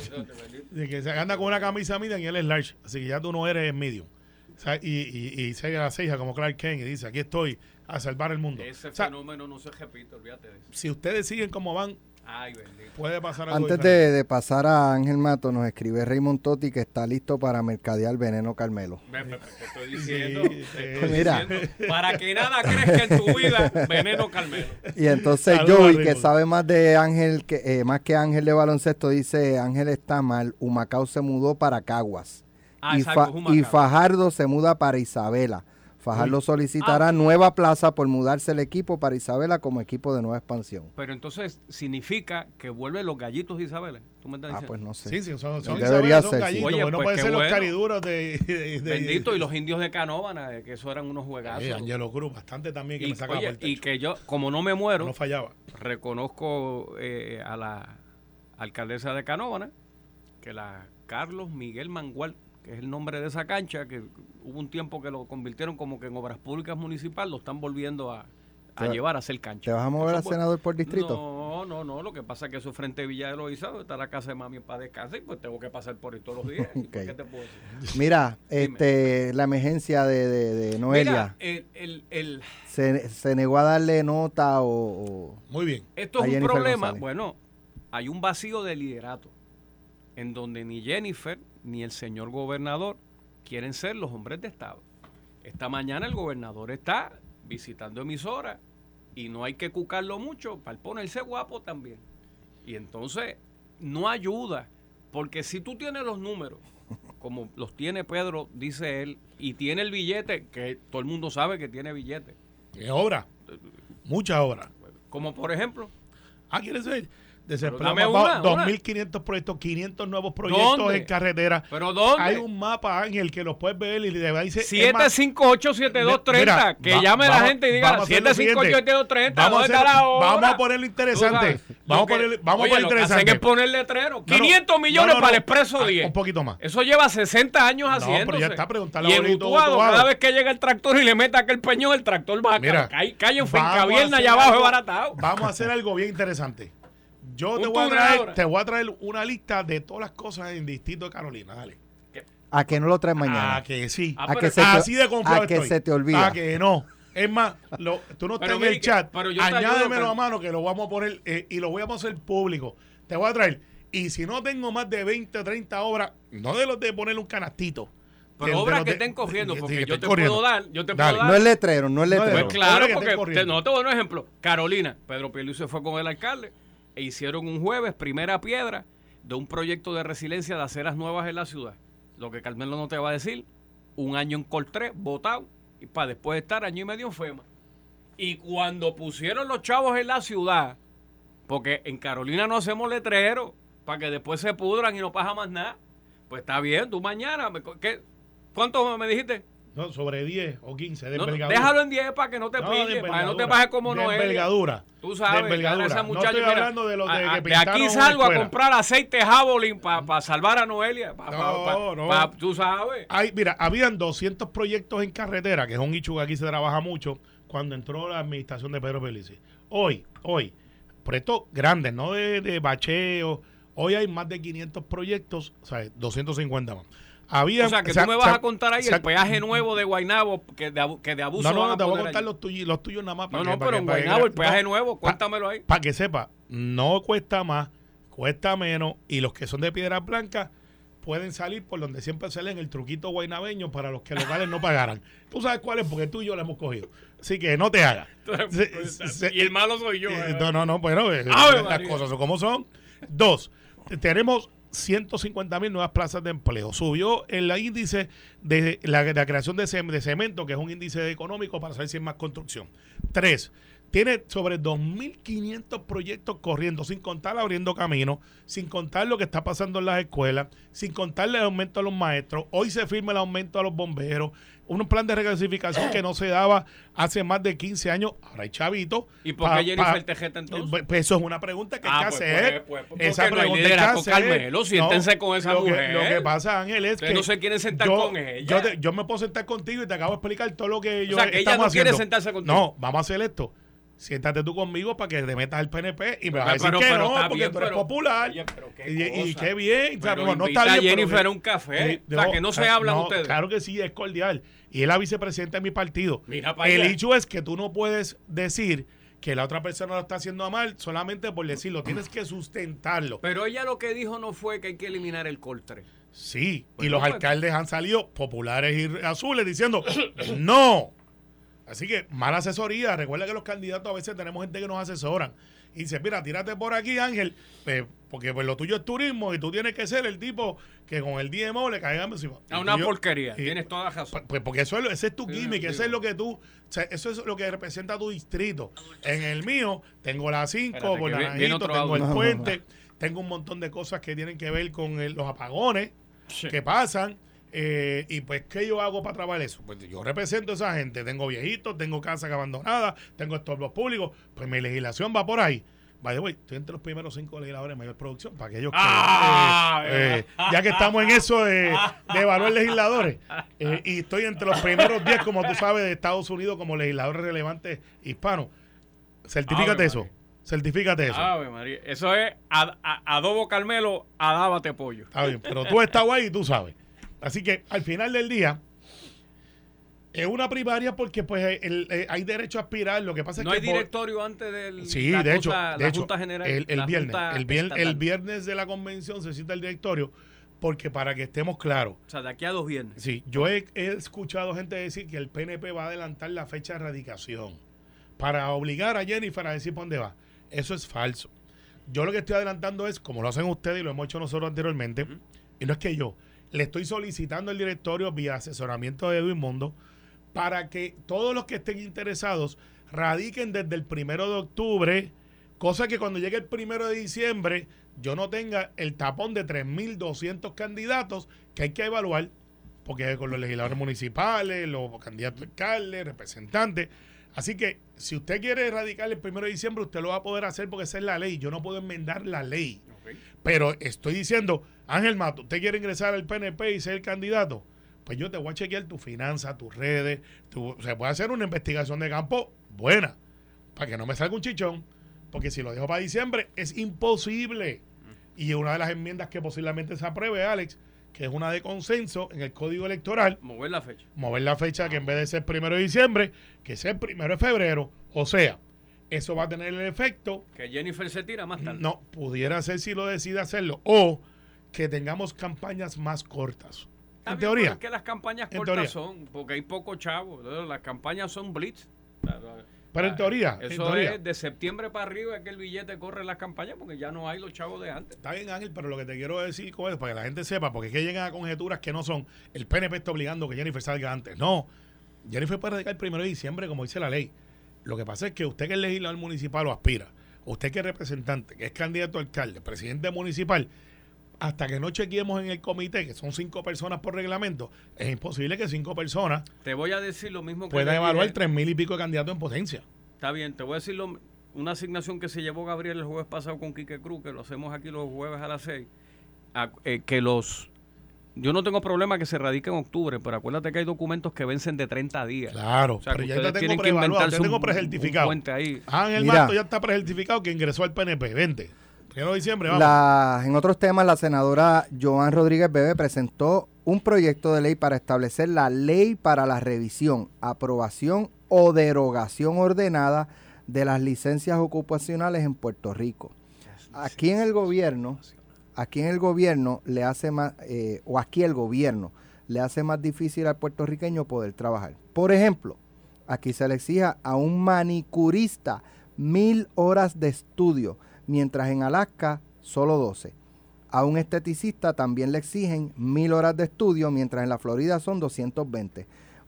[SPEAKER 4] De que se anda con una camisa medium y él es large. Así que ya tú no eres medium. O sea, y, y, y se la ceja como Clark Kent y dice, aquí estoy a salvar el mundo.
[SPEAKER 3] Ese
[SPEAKER 4] O sea,
[SPEAKER 3] fenómeno no se repite, olvídate de eso.
[SPEAKER 4] si ustedes siguen como van,
[SPEAKER 3] Ay, bendito.
[SPEAKER 4] puede pasar algo
[SPEAKER 2] Antes de, de pasar a Ángel Mato, nos escribe Raymond Totti que está listo para mercadear veneno Carmelo.
[SPEAKER 3] Estoy diciendo.
[SPEAKER 4] Sí,
[SPEAKER 3] estoy
[SPEAKER 2] Mira.
[SPEAKER 3] diciendo, Para que nada crezca en tu vida, veneno Carmelo.
[SPEAKER 2] Y entonces
[SPEAKER 4] Saludos,
[SPEAKER 2] Joey, que sabe más de Ángel, que eh, más que Ángel de baloncesto, dice Ángel está mal, Humacao se mudó para Caguas.
[SPEAKER 3] Ah,
[SPEAKER 2] y,
[SPEAKER 3] exacto,
[SPEAKER 2] Fa-
[SPEAKER 3] Humacao.
[SPEAKER 2] y Fajardo se muda para Isabela. Fajardo solicitará nueva plaza por mudarse el equipo para Isabela como equipo de nueva expansión.
[SPEAKER 3] Pero entonces significa que vuelven los gallitos de Isabel. ¿Tú me estás
[SPEAKER 2] Ah, pues no sé.
[SPEAKER 4] Sí, sí, son, son,
[SPEAKER 2] Debería
[SPEAKER 4] Isabel, son
[SPEAKER 2] ser, sí.
[SPEAKER 4] gallitos,
[SPEAKER 3] Oye,
[SPEAKER 4] porque no
[SPEAKER 3] pues
[SPEAKER 4] pueden ser los cariduros de, de- de-
[SPEAKER 3] Bendito, y los indios de Canóvana, que eso eran unos juegazos.
[SPEAKER 4] Eh, Angelo Cruz, bastante también que
[SPEAKER 3] y,
[SPEAKER 4] me sacaba
[SPEAKER 3] oye,
[SPEAKER 4] por el
[SPEAKER 3] y
[SPEAKER 4] techo.
[SPEAKER 3] que yo, como no me muero,
[SPEAKER 4] no fallaba.
[SPEAKER 3] reconozco eh, a la alcaldesa de Canóvana, que la Carlos Miguel Mangual, que es el nombre de esa cancha, que hubo un tiempo que lo convirtieron como que en obras públicas municipal, lo están volviendo a, a llevar a hacer cancha.
[SPEAKER 2] ¿Te vas a mover
[SPEAKER 3] Eso
[SPEAKER 2] a senador por distrito?
[SPEAKER 3] No, no, no, lo que pasa es que eso frente a Villa de los Izados está la casa de mami para descansar y pues tengo que pasar por ahí todos los días. ¿Y por
[SPEAKER 2] Ok.
[SPEAKER 3] ¿Qué te puedo decir?
[SPEAKER 2] Mira, este, la emergencia de, de- de Noelia,
[SPEAKER 3] Mira, el, el, el-
[SPEAKER 2] se, se negó a darle nota o, o-
[SPEAKER 4] Muy bien.
[SPEAKER 3] esto es un
[SPEAKER 2] Jennifer
[SPEAKER 3] problema.
[SPEAKER 2] González.
[SPEAKER 3] Bueno, hay un vacío de liderato en donde ni Jennifer ni el señor gobernador quieren ser los hombres de Estado. Esta mañana el gobernador está visitando emisoras y no hay que cucarlo mucho para ponerse guapo también. Y entonces no ayuda, porque si tú tienes los números, como los tiene Pedro, dice él, y tiene el billete, que todo el mundo sabe que tiene billete,
[SPEAKER 4] Es obra. Mucha obra.
[SPEAKER 3] como por ejemplo,
[SPEAKER 4] Ah, ¿quieres ver?
[SPEAKER 3] Dame una, una.
[SPEAKER 4] 2.500 proyectos, 500 nuevos proyectos
[SPEAKER 3] ¿Dónde?
[SPEAKER 4] en carretera.
[SPEAKER 3] ¿Pero dónde?
[SPEAKER 4] Hay un mapa, Ángel, que los puedes ver y le dice...
[SPEAKER 3] 758-7230.
[SPEAKER 4] Mira,
[SPEAKER 3] Que
[SPEAKER 4] va-
[SPEAKER 3] llame la
[SPEAKER 4] vamos-
[SPEAKER 3] gente y diga
[SPEAKER 4] vamos a hacer lo siguiente.
[SPEAKER 3] 758-7230.
[SPEAKER 4] Vamos a,
[SPEAKER 3] ¿Dónde
[SPEAKER 4] hacer-
[SPEAKER 3] está la
[SPEAKER 4] vamos a ponerlo interesante. Vamos a ponerle,
[SPEAKER 3] que-
[SPEAKER 4] vamos
[SPEAKER 3] oye,
[SPEAKER 4] a poner
[SPEAKER 3] lo que hacen
[SPEAKER 4] interesante.
[SPEAKER 3] es poner letrero.
[SPEAKER 4] No, no,
[SPEAKER 3] 500
[SPEAKER 4] no,
[SPEAKER 3] millones
[SPEAKER 4] no,
[SPEAKER 3] para el
[SPEAKER 4] no.
[SPEAKER 3] Expreso
[SPEAKER 4] Ah,
[SPEAKER 3] 10.
[SPEAKER 4] Un poquito más.
[SPEAKER 3] Eso lleva 60 años
[SPEAKER 4] No,
[SPEAKER 3] haciéndose.
[SPEAKER 4] pero ya está, pregúntale
[SPEAKER 3] Y
[SPEAKER 4] a
[SPEAKER 3] en Utuado, cada vez que llega el tractor y le mete aquel peñón, el tractor baja.
[SPEAKER 4] Mira,
[SPEAKER 3] cae, cae en
[SPEAKER 4] a
[SPEAKER 3] Fincavierna allá abajo es baratado.
[SPEAKER 4] Vamos a hacer algo bien interesante. Yo te voy, a traer, te voy a traer una lista de todas las cosas en Distrito de Carolina. Dale.
[SPEAKER 2] a que no lo traes mañana.
[SPEAKER 4] Ah, que sí.
[SPEAKER 3] Ah,
[SPEAKER 2] a que se te,
[SPEAKER 4] Así de confiado
[SPEAKER 2] a que
[SPEAKER 4] estoy.
[SPEAKER 2] se te olvida.
[SPEAKER 4] Ah, que no. Es más, lo- tú no estás en el chat.
[SPEAKER 3] pero yo te ayudo,
[SPEAKER 4] Añádemelo
[SPEAKER 3] pero-
[SPEAKER 4] a mano que lo vamos a poner eh, y lo voy a hacer público. Te voy a traer. Y si no tengo más de 20 o 30 obras, no de los de ponerle un canastito.
[SPEAKER 3] Pero
[SPEAKER 4] de- de
[SPEAKER 3] obras que
[SPEAKER 4] de-
[SPEAKER 3] estén corriendo,
[SPEAKER 4] sí,
[SPEAKER 3] porque
[SPEAKER 4] que
[SPEAKER 3] yo te
[SPEAKER 4] corriendo.
[SPEAKER 3] puedo dar, yo te
[SPEAKER 4] Dale.
[SPEAKER 3] puedo
[SPEAKER 2] No
[SPEAKER 3] dar.
[SPEAKER 2] es letrero, no es
[SPEAKER 4] No es
[SPEAKER 2] letrero.
[SPEAKER 3] Pues claro, porque te, no te voy a dar un ejemplo. Carolina, Pedro Pierluisi se fue con el alcalde e hicieron un jueves, primera piedra, de un proyecto de resiliencia de aceras nuevas en la ciudad. Lo que Carmelo no te va a decir, un año en Coltré, votado, y para después estar año y medio en FEMA. Y cuando pusieron los chavos en la ciudad, porque en Carolina no hacemos letreros, para que después se pudran y no pasa más nada, pues está bien, tú mañana, ¿qué? ¿cuánto me dijiste?
[SPEAKER 4] No, sobre 10 o 15 de
[SPEAKER 3] No, no,
[SPEAKER 4] envergadura.
[SPEAKER 3] déjalo en 10 para que no te
[SPEAKER 4] No,
[SPEAKER 3] pille, para que no te bajes como
[SPEAKER 4] de
[SPEAKER 3] Noelia.
[SPEAKER 4] envergadura.
[SPEAKER 3] Tú sabes,
[SPEAKER 4] envergadura.
[SPEAKER 3] esa
[SPEAKER 4] no
[SPEAKER 3] muchacha,
[SPEAKER 4] estoy
[SPEAKER 3] mira,
[SPEAKER 4] hablando de los de,
[SPEAKER 3] a-
[SPEAKER 4] que
[SPEAKER 3] de aquí salgo a comprar aceite Javelin para salvar a Noelia. pa- pa-
[SPEAKER 4] No,
[SPEAKER 3] pa-
[SPEAKER 4] no.
[SPEAKER 3] pa- tú sabes.
[SPEAKER 4] Hay, mira, habían 200 proyectos en carretera, que es un nicho que aquí se trabaja mucho, cuando entró la administración de Pedro Felici. Hoy, hoy, proyectos grandes, no de, de bacheo. Hoy hay más de 500 proyectos, o sea, 250 más. Había,
[SPEAKER 3] o sea, que tú me vas a contar ahí el peaje nuevo de Guainabo que de, que de abuso
[SPEAKER 4] No, no,
[SPEAKER 3] van
[SPEAKER 4] no,
[SPEAKER 3] a
[SPEAKER 4] te voy a contar los tuyos, los tuyos nada más.
[SPEAKER 3] No,
[SPEAKER 4] para
[SPEAKER 3] no,
[SPEAKER 4] que-
[SPEAKER 3] pero
[SPEAKER 4] para
[SPEAKER 3] en
[SPEAKER 4] que- para que-
[SPEAKER 3] Guaynabo el
[SPEAKER 4] no,
[SPEAKER 3] peaje nuevo, cuéntamelo ahí.
[SPEAKER 4] Para que sepa, no cuesta más, cuesta menos y los que son de piedras blancas pueden salir por donde siempre salen el truquito guaynabeño para los que locales no pagaran. Tú sabes cuál es porque tú y yo lo hemos cogido. Así que no te hagas.
[SPEAKER 3] Y el malo soy yo.
[SPEAKER 4] eh,
[SPEAKER 3] eh.
[SPEAKER 4] no, no, no, bueno, eh, las
[SPEAKER 3] María.
[SPEAKER 4] cosas son como son. Dos, tenemos 150 mil nuevas plazas de empleo. Subió el índice de la, creación de, cem- de cemento, que es un índice económico para saber si hay más construcción. Tres, tiene sobre 2.500 proyectos corriendo, sin contar abriendo camino, sin contar lo que está pasando en las escuelas, sin contar el aumento a los maestros. Hoy se firma el aumento a los bomberos, un plan de reclasificación que no se daba hace más de 15 años. Ahora hay chavitos.
[SPEAKER 3] ¿Y por qué Jennifer Tejeta entonces?
[SPEAKER 4] Pues, pues eso es una pregunta que hay
[SPEAKER 3] Ah,
[SPEAKER 4] que
[SPEAKER 3] pues,
[SPEAKER 4] hacer.
[SPEAKER 3] pues, pues,
[SPEAKER 4] Esa
[SPEAKER 3] porque no hay
[SPEAKER 4] pregunta que hacer.
[SPEAKER 3] Carmelo, siéntense con esa
[SPEAKER 4] lo que-
[SPEAKER 3] mujer.
[SPEAKER 4] lo que pasa, Ángel, es
[SPEAKER 3] Ustedes
[SPEAKER 4] que.
[SPEAKER 3] no se quieren sentar
[SPEAKER 4] yo,
[SPEAKER 3] con ella.
[SPEAKER 4] Yo, te- yo me puedo sentar contigo y te acabo de explicar todo lo que yo
[SPEAKER 3] sea, que ella no quiere
[SPEAKER 4] haciendo.
[SPEAKER 3] sentarse contigo.
[SPEAKER 4] No, vamos a hacer esto. Siéntate tú conmigo para que te metas al PNP y me vas a decir
[SPEAKER 3] pero-
[SPEAKER 4] que
[SPEAKER 3] pero
[SPEAKER 4] no, porque
[SPEAKER 3] bien,
[SPEAKER 4] tú eres
[SPEAKER 3] pero-
[SPEAKER 4] popular.
[SPEAKER 3] Oye, pero qué
[SPEAKER 4] y, qué bien. o sea, no, está bien.
[SPEAKER 3] Jennifer
[SPEAKER 4] pero-
[SPEAKER 3] un café.
[SPEAKER 4] Eh,
[SPEAKER 3] O sea, que no se hablan
[SPEAKER 4] no,
[SPEAKER 3] ustedes.
[SPEAKER 4] Claro que sí, es cordial. Y es la vicepresidenta de mi partido.
[SPEAKER 3] Mira para
[SPEAKER 4] El hecho es que tú no puedes decir que la otra persona lo está haciendo mal solamente por decirlo. Tienes que sustentarlo.
[SPEAKER 3] Pero ella lo que dijo no fue que hay que eliminar el coltre.
[SPEAKER 4] Sí, y
[SPEAKER 3] Bueno,
[SPEAKER 4] los
[SPEAKER 3] pues.
[SPEAKER 4] alcaldes han salido populares y azules diciendo no. Así que mala asesoría. Recuerda que los candidatos a veces tenemos gente que nos asesoran. Y dice, mira, tírate por aquí, Ángel, pues, porque pues, lo tuyo es turismo y tú tienes que ser el tipo que con el DMO le caiga encima.
[SPEAKER 3] A una
[SPEAKER 4] yo-
[SPEAKER 3] porquería.
[SPEAKER 4] y-
[SPEAKER 3] Tienes toda la razón.
[SPEAKER 4] pues porque eso es, lo- ese es tu
[SPEAKER 3] Sí,
[SPEAKER 4] gimmick, ese es lo que tú, o sea, eso es lo que representa tu distrito. En el mío tengo la 5,
[SPEAKER 3] Espérate,
[SPEAKER 4] por
[SPEAKER 3] otro
[SPEAKER 4] tengo el puente, tengo un montón de cosas que tienen que ver con el- los apagones que pasan. Eh, y pues, ¿qué yo hago para trabajar eso? Pues yo represento a esa gente. Tengo viejitos, tengo casas abandonadas, tengo estorbos públicos. Pues mi legislación va por ahí. Vaya, voy, estoy entre los primeros cinco legisladores de mayor producción para aquellos que.
[SPEAKER 3] Ah,
[SPEAKER 4] eh, eh, ya que estamos en eso de, de evaluar legisladores. eh, y estoy entre los primeros 10, como tú sabes, de Estados Unidos como legisladores relevantes hispanos. Certifícate eso. Certifícate eso.
[SPEAKER 3] Ave María. Eso es ad- a- adobo Carmelo, adábate pollo.
[SPEAKER 4] Está bien, pero tú estás ahí y tú sabes. Así que al final del día, es una primaria porque pues el- el- hay derecho a aspirar. Lo que pasa
[SPEAKER 3] No
[SPEAKER 4] es
[SPEAKER 3] hay
[SPEAKER 4] que. por-
[SPEAKER 3] directorio antes del.
[SPEAKER 4] Sí,
[SPEAKER 3] la
[SPEAKER 4] de hecho,
[SPEAKER 3] cosa-
[SPEAKER 4] de
[SPEAKER 3] la
[SPEAKER 4] hecho
[SPEAKER 3] Junta General.
[SPEAKER 4] el, viernes,
[SPEAKER 3] Junta
[SPEAKER 4] el, viernes de la convención se cita el directorio porque para que estemos claros,
[SPEAKER 3] O sea, de aquí a dos viernes.
[SPEAKER 4] Sí, yo he, he escuchado gente decir que el PNP va a adelantar la fecha de radicación para obligar a Jennifer a decir por dónde va. Eso es falso. Yo lo que estoy adelantando es, como lo hacen ustedes y lo hemos hecho nosotros anteriormente, y no es que yo, le estoy solicitando al directorio vía asesoramiento de Edwin Mundo para que todos los que estén interesados radiquen desde el primero de octubre, cosa que cuando llegue el primero de diciembre yo no tenga el tapón de 3.200 candidatos que hay que evaluar, porque con los legisladores municipales, los candidatos alcaldes, representantes. Así que si usted quiere erradicar el primero de diciembre, usted lo va a poder hacer porque esa es la ley. Yo no puedo enmendar la ley. Pero estoy diciendo, Ángel Mato, ¿usted quiere ingresar al PNP y ser el candidato? Pues yo te voy a chequear tu finanzas, tus redes. Tu, se puede hacer una investigación de campo buena para que no me salga un chichón. Porque si lo dejo para diciembre, es imposible. Y una de las enmiendas que posiblemente se apruebe, Alex, que es una de consenso en el código electoral,
[SPEAKER 3] Mover la fecha.
[SPEAKER 4] mover la fecha que en vez de ser primero de diciembre, que sea el primero de febrero. O sea, eso va a tener el efecto,
[SPEAKER 3] Que Jennifer se tira más tarde.
[SPEAKER 4] no, pudiera ser si lo decide hacerlo, o que tengamos campañas más cortas.
[SPEAKER 3] Está
[SPEAKER 4] en
[SPEAKER 3] bien,
[SPEAKER 4] teoría.
[SPEAKER 3] Es que las campañas cortas
[SPEAKER 4] teoría.
[SPEAKER 3] son, porque hay poco chavo. Las campañas son blitz.
[SPEAKER 4] Pero en teoría, en
[SPEAKER 3] Eso
[SPEAKER 4] teoría.
[SPEAKER 3] es de septiembre para arriba es que el billete corre en las campañas porque ya no hay los chavos de antes.
[SPEAKER 4] Está bien, Ángel, pero lo que te quiero decir con para que la gente sepa, porque es que llegan a conjeturas que no son, el PNP está obligando que Jennifer salga antes. No, Jennifer puede radicar el primero de diciembre, como dice la ley. Lo que pasa es que usted que es legislador municipal o aspira, usted que es representante, que es candidato a alcalde, presidente municipal, hasta que no chequeemos en el comité, que son cinco personas por reglamento, es imposible que cinco personas
[SPEAKER 3] Te voy a decir lo mismo que
[SPEAKER 4] puedan evaluar
[SPEAKER 3] dije.
[SPEAKER 4] tres mil y pico de candidatos en potencia.
[SPEAKER 3] Está bien, te voy a decir lo- una asignación que se llevó Gabriel el jueves pasado con Quique Cruz, que lo hacemos aquí los jueves a las 6, que los... Yo no tengo problema que se radique en octubre, pero acuérdate que hay documentos que vencen de 30 días.
[SPEAKER 4] Claro,
[SPEAKER 3] O sea,
[SPEAKER 4] pero ya tengo preevaluado, te tengo precertificado.
[SPEAKER 3] un puente ahí.
[SPEAKER 4] Ángel
[SPEAKER 2] Mira.
[SPEAKER 4] Mato ya está precertificado que ingresó al PNP. Vente. Primero de diciembre, vamos.
[SPEAKER 2] La- en otros temas, la senadora Joan Rodríguez Bebe presentó un proyecto de ley para establecer la ley para la revisión, aprobación o derogación ordenada de las licencias ocupacionales en Puerto Rico. Aquí en el gobierno, aquí en el gobierno le hace más, eh, o aquí el gobierno le hace más difícil al puertorriqueño poder trabajar. Por ejemplo, aquí se le exija a un manicurista mil horas de estudio, mientras en Alaska solo 12. A un esteticista también le exigen mil horas de estudio, mientras en la Florida son 220.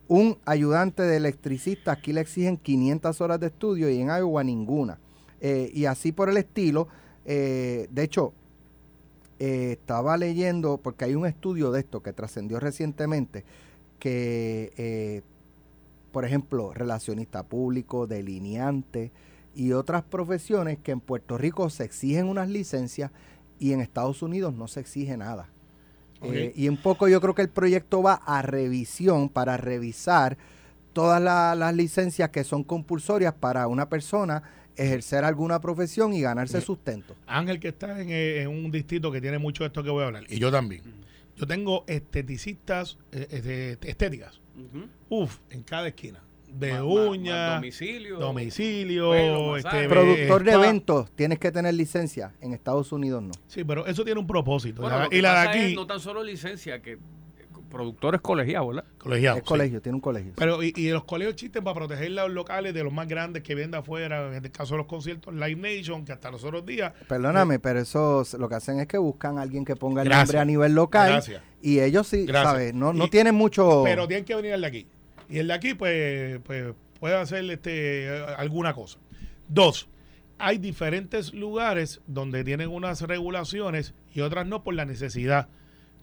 [SPEAKER 2] Un ayudante de electricista aquí le exigen 500 horas de estudio y en Iowa ninguna. Eh, y así por el estilo. eh, de hecho, eh, estaba leyendo, porque hay un estudio de esto que trascendió recientemente, que, eh, por ejemplo, relacionista público, delineante y otras profesiones que en Puerto Rico se exigen unas licencias y en Estados Unidos no se exige nada. Eh, y un poco yo creo que el proyecto va a revisión para revisar todas la- las licencias que son compulsorias para una persona ejercer alguna profesión y ganarse
[SPEAKER 4] Eh,
[SPEAKER 2] sustento.
[SPEAKER 4] Ángel que está en, eh, en un distrito que tiene mucho de esto que voy a hablar. Y yo también. Yo tengo esteticistas, eh, estéticas.
[SPEAKER 3] Ujú.
[SPEAKER 4] Uf, en cada esquina. De
[SPEAKER 3] Más- más- más
[SPEAKER 4] uñas,
[SPEAKER 3] domicilio.
[SPEAKER 4] domicilio,
[SPEAKER 3] Pelo,
[SPEAKER 4] este,
[SPEAKER 2] Productor de eventos, tienes que tener licencia. En Estados Unidos no.
[SPEAKER 4] Sí, pero eso tiene un propósito.
[SPEAKER 3] Bueno,
[SPEAKER 4] La-
[SPEAKER 3] lo que
[SPEAKER 4] y la de
[SPEAKER 3] es
[SPEAKER 4] aquí,
[SPEAKER 3] no tan solo licencia, que productores colegiados, ¿verdad?
[SPEAKER 4] colegiado.
[SPEAKER 2] es
[SPEAKER 4] sí.
[SPEAKER 2] colegio, tiene un colegio.
[SPEAKER 4] Pero y, y los colegios existen para proteger los locales de los más grandes que vienen de afuera, en el caso de los conciertos Live Nation, que hasta los otros días.
[SPEAKER 2] Perdóname, pero eso lo que hacen es que buscan a alguien que ponga el
[SPEAKER 4] Gracias.
[SPEAKER 2] nombre a nivel local.
[SPEAKER 4] Gracias.
[SPEAKER 2] Y ellos sí,
[SPEAKER 4] Gracias.
[SPEAKER 2] ¿sabes? No, no
[SPEAKER 4] Y-
[SPEAKER 2] tienen mucho.
[SPEAKER 4] Pero tienen que venir el de aquí. Y el de aquí, pues, pues puede hacer este, eh, alguna cosa. Dos, hay diferentes lugares donde tienen unas regulaciones y otras no por la necesidad.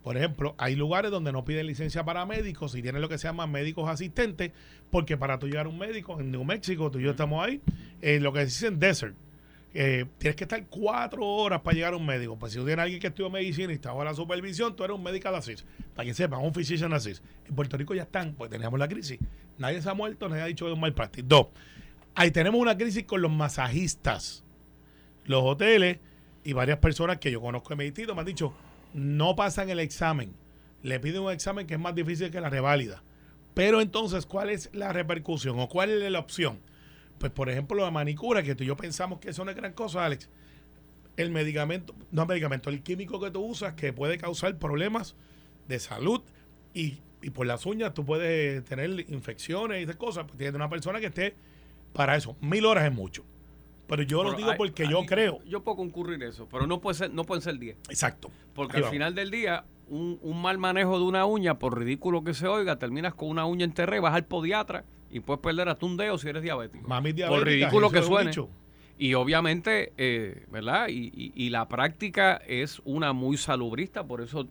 [SPEAKER 4] Por ejemplo, hay lugares donde no piden licencia para médicos y tienen lo que se llama médicos asistentes, porque para tú llegar a un médico en New México, tú y yo estamos ahí, eh, lo que dicen desert. eh, tienes que estar cuatro horas para llegar a un médico. Pues si tú tienes alguien que estudió medicina y está bajo la supervisión, tú eres un medical assist. Para que sepan, un physician assist. En Puerto Rico ya están, pues teníamos la crisis. Nadie se ha muerto, nadie ha dicho de un mal practice. Dos, ahí tenemos una crisis con los masajistas. Los hoteles y varias personas que yo conozco en meditito me han dicho, no pasan el examen. Le piden un examen que es más difícil que la reválida. Pero entonces, ¿cuál es la repercusión o cuál es la opción? Pues, por ejemplo, la manicura, que tú y yo pensamos que eso no es gran cosa, Alex. El medicamento, no el medicamento, el químico que tú usas que puede causar problemas de salud y, y por las uñas tú puedes tener infecciones y esas cosas. Pues tienes una persona que esté para eso. Mil horas es mucho. Pero yo lo digo
[SPEAKER 3] hay-
[SPEAKER 4] porque yo creo.
[SPEAKER 3] Yo puedo concurrir eso, pero no puede ser, no pueden ser 10.
[SPEAKER 4] Exacto.
[SPEAKER 3] Porque
[SPEAKER 4] Ahí
[SPEAKER 3] al
[SPEAKER 4] vamos.
[SPEAKER 3] final del día, un, un mal manejo de una uña, por ridículo que se oiga, terminas con una uña enterrada y vas al podiatra y puedes perder hasta un dedo si eres diabético.
[SPEAKER 4] Mami
[SPEAKER 3] por
[SPEAKER 4] diabéticas,
[SPEAKER 3] ridículo que suene.
[SPEAKER 4] dicho.
[SPEAKER 3] Y obviamente, eh, ¿verdad? Y, y- y la práctica es una muy salubrista, por eso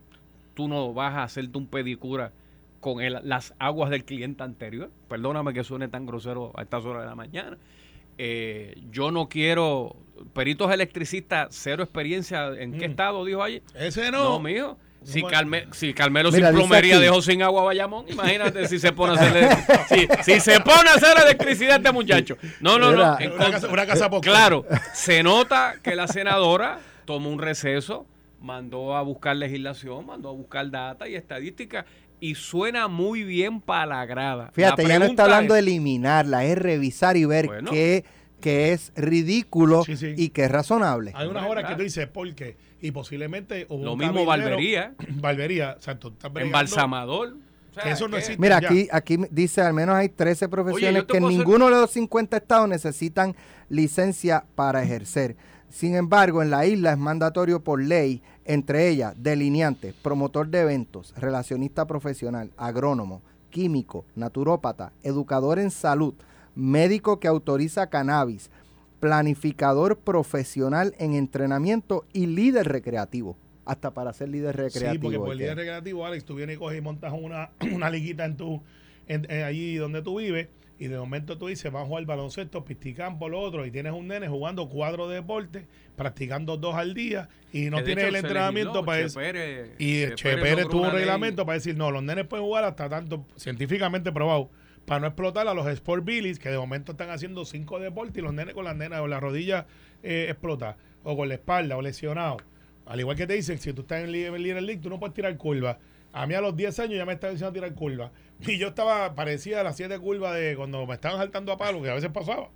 [SPEAKER 3] tú no vas a hacerte un pedicura con el- las aguas del cliente anterior. Perdóname que suene tan grosero a estas horas de la mañana. Eh, yo no quiero peritos electricistas, cero experiencia. ¿En qué
[SPEAKER 4] Mm.
[SPEAKER 3] estado dijo ayer?
[SPEAKER 4] Ese
[SPEAKER 3] No,
[SPEAKER 4] no.
[SPEAKER 3] mijo. Si, Carme- si Carmelo
[SPEAKER 2] Mira,
[SPEAKER 3] sin plomería
[SPEAKER 2] aquí-
[SPEAKER 3] dejó sin agua a Bayamón, imagínate si se pone a hacer si, si se pone a hacer electricidad este muchacho. No, no,
[SPEAKER 2] Mira.
[SPEAKER 3] no. en
[SPEAKER 4] Una casa, una casa poco.
[SPEAKER 3] Claro, se nota que la senadora tomó un receso mandó a buscar legislación, mandó a buscar data y estadística y suena muy bien para la grada.
[SPEAKER 2] Fíjate,
[SPEAKER 3] La
[SPEAKER 2] ya no está hablando de eliminarla, es revisar y ver
[SPEAKER 3] Bueno.
[SPEAKER 2] qué, qué es ridículo
[SPEAKER 4] Sí, sí.
[SPEAKER 2] y qué es razonable.
[SPEAKER 4] Hay unas horas que tú dices, ¿por qué? Y posiblemente hubo
[SPEAKER 3] Lo
[SPEAKER 4] un
[SPEAKER 3] mismo Valvería,
[SPEAKER 4] Valvería, o sea, tú estás bregando-
[SPEAKER 3] embalsamador. O sea,
[SPEAKER 4] Que eso no existe.
[SPEAKER 2] Mira,
[SPEAKER 4] ya.
[SPEAKER 2] aquí, aquí dice al menos hay 13 profesiones que ninguno de los 50 estados necesitan licencia para ejercer. Sin embargo, en la isla es mandatorio por ley, entre ellas delineante, promotor de eventos, relacionista profesional, agrónomo, químico, naturópata, educador en salud, médico que autoriza cannabis, planificador profesional en entrenamiento y líder recreativo. Hasta para ser líder recreativo.
[SPEAKER 4] Sí, porque por el
[SPEAKER 2] que-
[SPEAKER 4] día recreativo, Alex, tú vienes y coges y montas una, una liguita en tu, en, en allí donde tú vives y de momento tú dices, vas a jugar baloncesto, pisticampo, lo otro, y tienes un nene jugando cuatro deportes, practicando dos al día y no tienes
[SPEAKER 3] hecho
[SPEAKER 4] el entrenamiento para eso. Y
[SPEAKER 3] Che Pérez
[SPEAKER 4] tuvo un
[SPEAKER 3] ley.
[SPEAKER 4] reglamento para decir, no, los nenes pueden jugar hasta tanto, científicamente probado, para no explotar a los Sport Billies, que de momento están haciendo cinco deportes y los nenes con las nenas o las rodillas eh, explotadas, o con la espalda, o lesionados. Al igual que te dicen, si tú estás en Líder League, tú no puedes tirar curvas. A mí a los 10 años ya me estaba diciendo tirar curvas. Y yo estaba, parecía a las 7 curvas de cuando me estaban saltando a palo, que a veces pasaba.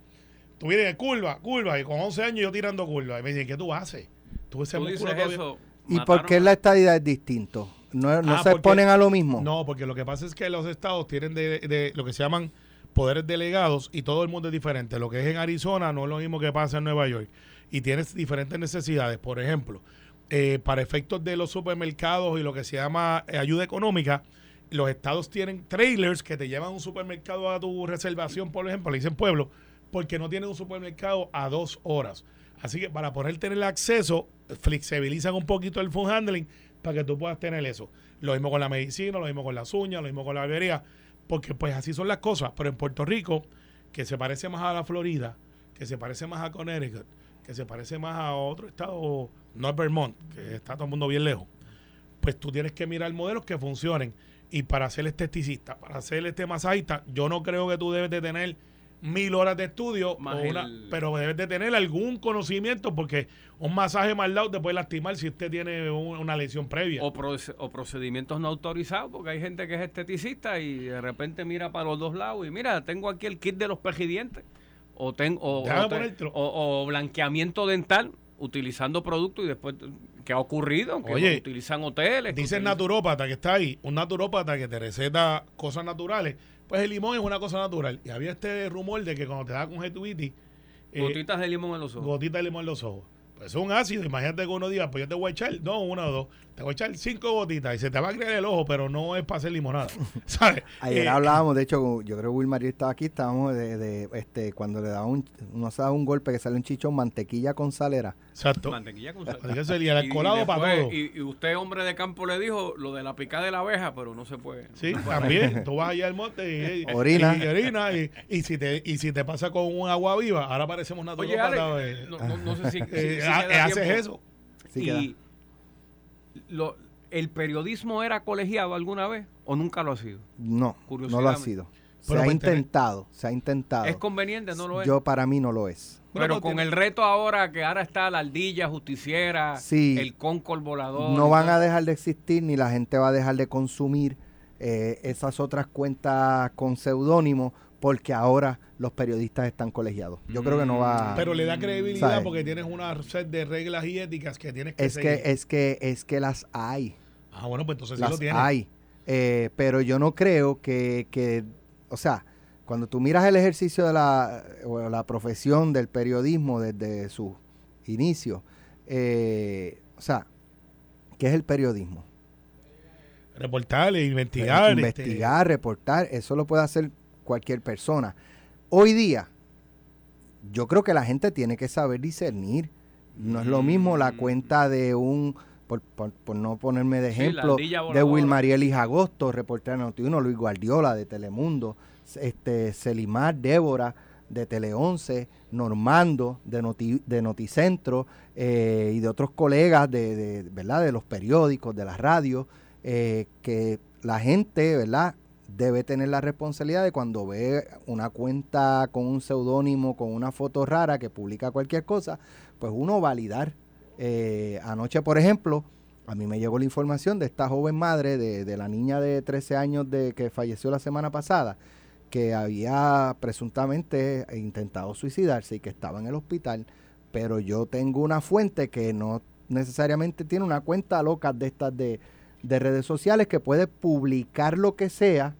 [SPEAKER 4] Tú vienes curva, curva, y con 11 años yo tirando curvas. Y me dicen, ¿qué tú haces? Tú ese
[SPEAKER 3] Tú
[SPEAKER 4] músculo
[SPEAKER 3] dices eso.
[SPEAKER 2] ¿Y por qué la estadidad es distinto? ¿No, no
[SPEAKER 4] Ah,
[SPEAKER 2] se
[SPEAKER 4] porque-
[SPEAKER 2] exponen a lo mismo?
[SPEAKER 4] No, porque lo que pasa es que los estados tienen de, de lo que se llaman poderes delegados y todo el mundo es diferente. Lo que es en Arizona no es lo mismo que pasa en Nueva York. Y tienes diferentes necesidades. Por ejemplo, eh, para efectos de los supermercados y lo que se llama eh, ayuda económica, los estados tienen trailers que te llevan a un supermercado a tu reservación, por ejemplo, le dicen pueblo, porque no tienen un supermercado a dos horas. Así que para poder tener acceso, flexibilizan un poquito el phone handling para que tú puedas tener eso. Lo mismo con la medicina, lo mismo con las uñas, lo mismo con la barbería, porque pues así son las cosas. Pero en Puerto Rico, que se parece más a la Florida, que se parece más a Connecticut, que se parece más a otro estado, no es Vermont, que está todo el mundo bien lejos, pues tú tienes que mirar modelos que funcionen. Y para ser esteticista, para ser este masajista, yo no creo que tú debes de tener mil horas de estudio, una-
[SPEAKER 3] el-
[SPEAKER 4] pero debes de tener algún conocimiento porque un masaje mal dado te puede lastimar si usted tiene un- una lesión previa.
[SPEAKER 3] O procedimientos no autorizados, porque hay gente que es esteticista y de repente mira para los dos lados y mira, tengo aquí el kit de los pejidientes o, ten- o, o blanqueamiento dental utilizando productos y después, ¿qué ha ocurrido? Que
[SPEAKER 4] Oye,
[SPEAKER 3] utilizan hoteles. que
[SPEAKER 4] Dice el naturópata que está ahí, un naturópata que te receta cosas naturales. Pues el limón es una cosa natural. Y había este rumor de que cuando te da conjuntivitis, eh,
[SPEAKER 3] Gotitas de limón en los ojos.
[SPEAKER 4] gotita de limón en los ojos. Pues es un ácido. Imagínate que uno diga, pues yo te voy a echar, no, una o dos. Te voy a echar cinco gotitas y se te va a crear el ojo, pero no es para hacer limonada. ¿Sabes?
[SPEAKER 2] Ayer
[SPEAKER 4] Eh,
[SPEAKER 2] hablábamos, de hecho, yo creo que Will María estaba aquí, estábamos de, de, este, cuando le daba un, uno se daba un golpe que sale un chichón, mantequilla con salera.
[SPEAKER 4] Exacto.
[SPEAKER 3] Mantequilla con sal.
[SPEAKER 4] Así que sería el colado para todo.
[SPEAKER 3] Y, y usted, hombre de campo, le dijo lo de la picada de la abeja, pero no se puede. no
[SPEAKER 4] Sí,
[SPEAKER 3] puede.
[SPEAKER 4] también. Tú vas allá al monte y, y-
[SPEAKER 2] Orina.
[SPEAKER 4] y, orina y, y si te, y si te pasa con un agua viva, ahora parecemos
[SPEAKER 3] Oye,
[SPEAKER 4] naturópatas.
[SPEAKER 3] Ale,
[SPEAKER 4] eh,
[SPEAKER 3] no, no- no sé si, si-
[SPEAKER 4] eh, haces
[SPEAKER 3] tiempo.
[SPEAKER 4] eso.
[SPEAKER 2] Sí
[SPEAKER 3] y lo- ¿El periodismo era colegiado alguna vez o nunca lo ha sido?
[SPEAKER 2] No, no lo ha sido. Se
[SPEAKER 4] Pero
[SPEAKER 2] ha
[SPEAKER 4] pues tener-
[SPEAKER 2] intentado, se ha intentado.
[SPEAKER 3] ¿Es conveniente? ¿No lo es?
[SPEAKER 2] Yo para mí no lo es.
[SPEAKER 3] Pero con
[SPEAKER 4] tiene-
[SPEAKER 3] el reto ahora que ahora está la ardilla justiciera,
[SPEAKER 2] Sí.
[SPEAKER 3] el Concord volador.
[SPEAKER 2] No van a dejar de existir ni la gente va a dejar de consumir eh, esas otras cuentas con seudónimo porque ahora los periodistas están colegiados. Yo creo que no va.
[SPEAKER 4] Pero le da credibilidad porque tienes una set de reglas y éticas que tienes que
[SPEAKER 2] es
[SPEAKER 4] seguir.
[SPEAKER 2] que es que es que las hay.
[SPEAKER 4] Ah, bueno, pues entonces sí
[SPEAKER 2] las
[SPEAKER 4] lo tienes.
[SPEAKER 2] hay. Eh, pero yo no creo que, que, o sea, cuando tú miras el ejercicio de la, o la profesión del periodismo desde su inicio, eh, o sea, ¿qué es el periodismo?
[SPEAKER 4] Reportar, investigar. este,
[SPEAKER 2] Investigar, reportar, eso lo puede hacer cualquier persona. Hoy día, yo creo que la gente tiene que saber discernir. No es lo mismo la
[SPEAKER 3] Mm.
[SPEAKER 2] cuenta de un, por, por- por no ponerme de ejemplo, de
[SPEAKER 3] voladora.
[SPEAKER 2] Wilmarielis Agosto, reportero de Noti1, Luis Guardiola de Telemundo, este, Celimar Débora de Tele 11, Normando de, Noti, de Noticentro eh, y de otros colegas de, de, ¿verdad? de los periódicos, de las radios, eh, que la gente ¿verdad? Debe tener la responsabilidad de cuando ve una cuenta con un seudónimo, con una foto rara que publica cualquier cosa, pues uno validar. Eh, anoche, por ejemplo, a mí me llegó la información de esta joven madre, de, de la niña de 13 años de que falleció la semana pasada, que había presuntamente intentado suicidarse y que estaba en el hospital, pero yo tengo una fuente que no necesariamente tiene una cuenta loca de estas de, de redes sociales que puede publicar lo que sea,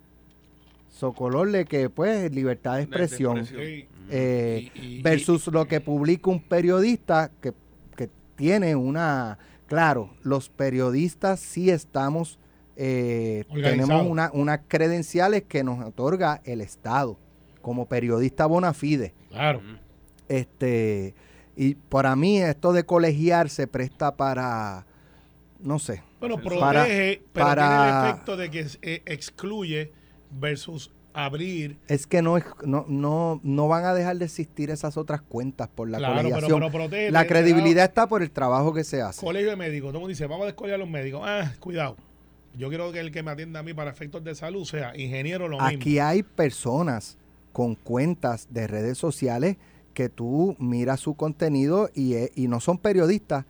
[SPEAKER 2] socolorle que pues libertad de expresión,
[SPEAKER 3] expresión.
[SPEAKER 4] Sí.
[SPEAKER 2] eh,
[SPEAKER 4] Y- y-
[SPEAKER 2] versus lo que publica un periodista que, que tiene una... Claro, los periodistas sí estamos, eh, tenemos una- unas credenciales que nos otorga el Estado como periodista bona fide.
[SPEAKER 4] Claro.
[SPEAKER 2] Este, y para mí esto de colegiar se presta para, no sé,
[SPEAKER 4] Bueno,
[SPEAKER 3] Para-
[SPEAKER 4] protege, pero
[SPEAKER 2] para-
[SPEAKER 4] tiene el efecto de que eh, excluye versus abrir.
[SPEAKER 2] es que no, es- no, no, no van a dejar de existir esas otras cuentas por la
[SPEAKER 4] Claro, pero- protege,
[SPEAKER 2] la credibilidad está por el trabajo que se hace.
[SPEAKER 4] Colegio de médicos, todo el mundo dice, vamos a descolegiar a los médicos. Ah, cuidado. Yo quiero que el que me atienda a mí para efectos de salud sea ingeniero lo mismo.
[SPEAKER 2] Aquí hay personas con cuentas de redes sociales que tú miras su contenido y, eh, y no son periodistas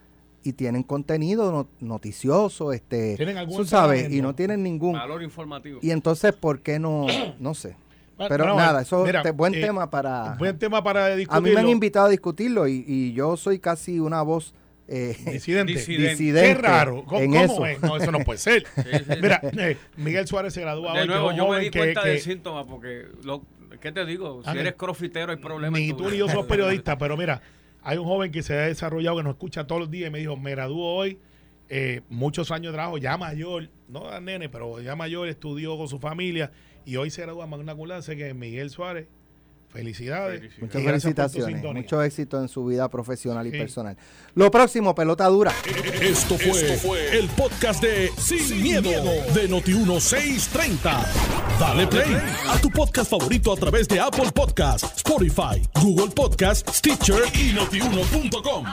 [SPEAKER 2] y tienen contenido no- noticioso, este,
[SPEAKER 4] Tienen algún
[SPEAKER 2] tú sabes, y no tienen ningún.
[SPEAKER 3] Valor informativo.
[SPEAKER 2] Y entonces, ¿por qué no? No sé. Pero
[SPEAKER 4] bueno,
[SPEAKER 2] nada, eso
[SPEAKER 4] mira,
[SPEAKER 2] es buen
[SPEAKER 4] eh,
[SPEAKER 2] tema para...
[SPEAKER 4] Buen tema para
[SPEAKER 2] A
[SPEAKER 4] discutirlo.
[SPEAKER 2] mí me han invitado a discutirlo y, y yo soy casi una voz eh,
[SPEAKER 4] Disidente.
[SPEAKER 3] Disidente.
[SPEAKER 2] disidente
[SPEAKER 4] Qué raro. ¿Cómo,
[SPEAKER 2] en
[SPEAKER 4] cómo
[SPEAKER 2] eso.
[SPEAKER 4] es? No, eso no puede ser.
[SPEAKER 3] Sí, sí,
[SPEAKER 4] Mira, eh, Miguel Suárez se gradúa
[SPEAKER 3] De
[SPEAKER 4] hoy.
[SPEAKER 3] nuevo, yo me di
[SPEAKER 4] que-
[SPEAKER 3] cuenta
[SPEAKER 4] que
[SPEAKER 3] del síntoma porque, lo, ¿qué te digo? Si eres crofitero hay problemas.
[SPEAKER 4] Ni tú ni yo somos periodistas, pero mira, hay un joven que se ha desarrollado, que nos escucha todos los días y me dijo, me graduó hoy, eh, muchos años de trabajo, ya mayor, no nene, pero ya mayor, estudió con su familia y hoy se gradúa magna cum laude, que Miguel Suárez, felicidades.
[SPEAKER 3] Felicidades.
[SPEAKER 2] Muchas felicitaciones, mucho éxito en su vida profesional y
[SPEAKER 4] Sí.
[SPEAKER 2] personal. Lo próximo, pelota dura.
[SPEAKER 1] Esto fue, el podcast de Sin, miedo, de Noti1630. Dale play a tu podcast favorito a través de Apple Podcasts, Spotify, Google Podcasts, Stitcher y notiuno.com.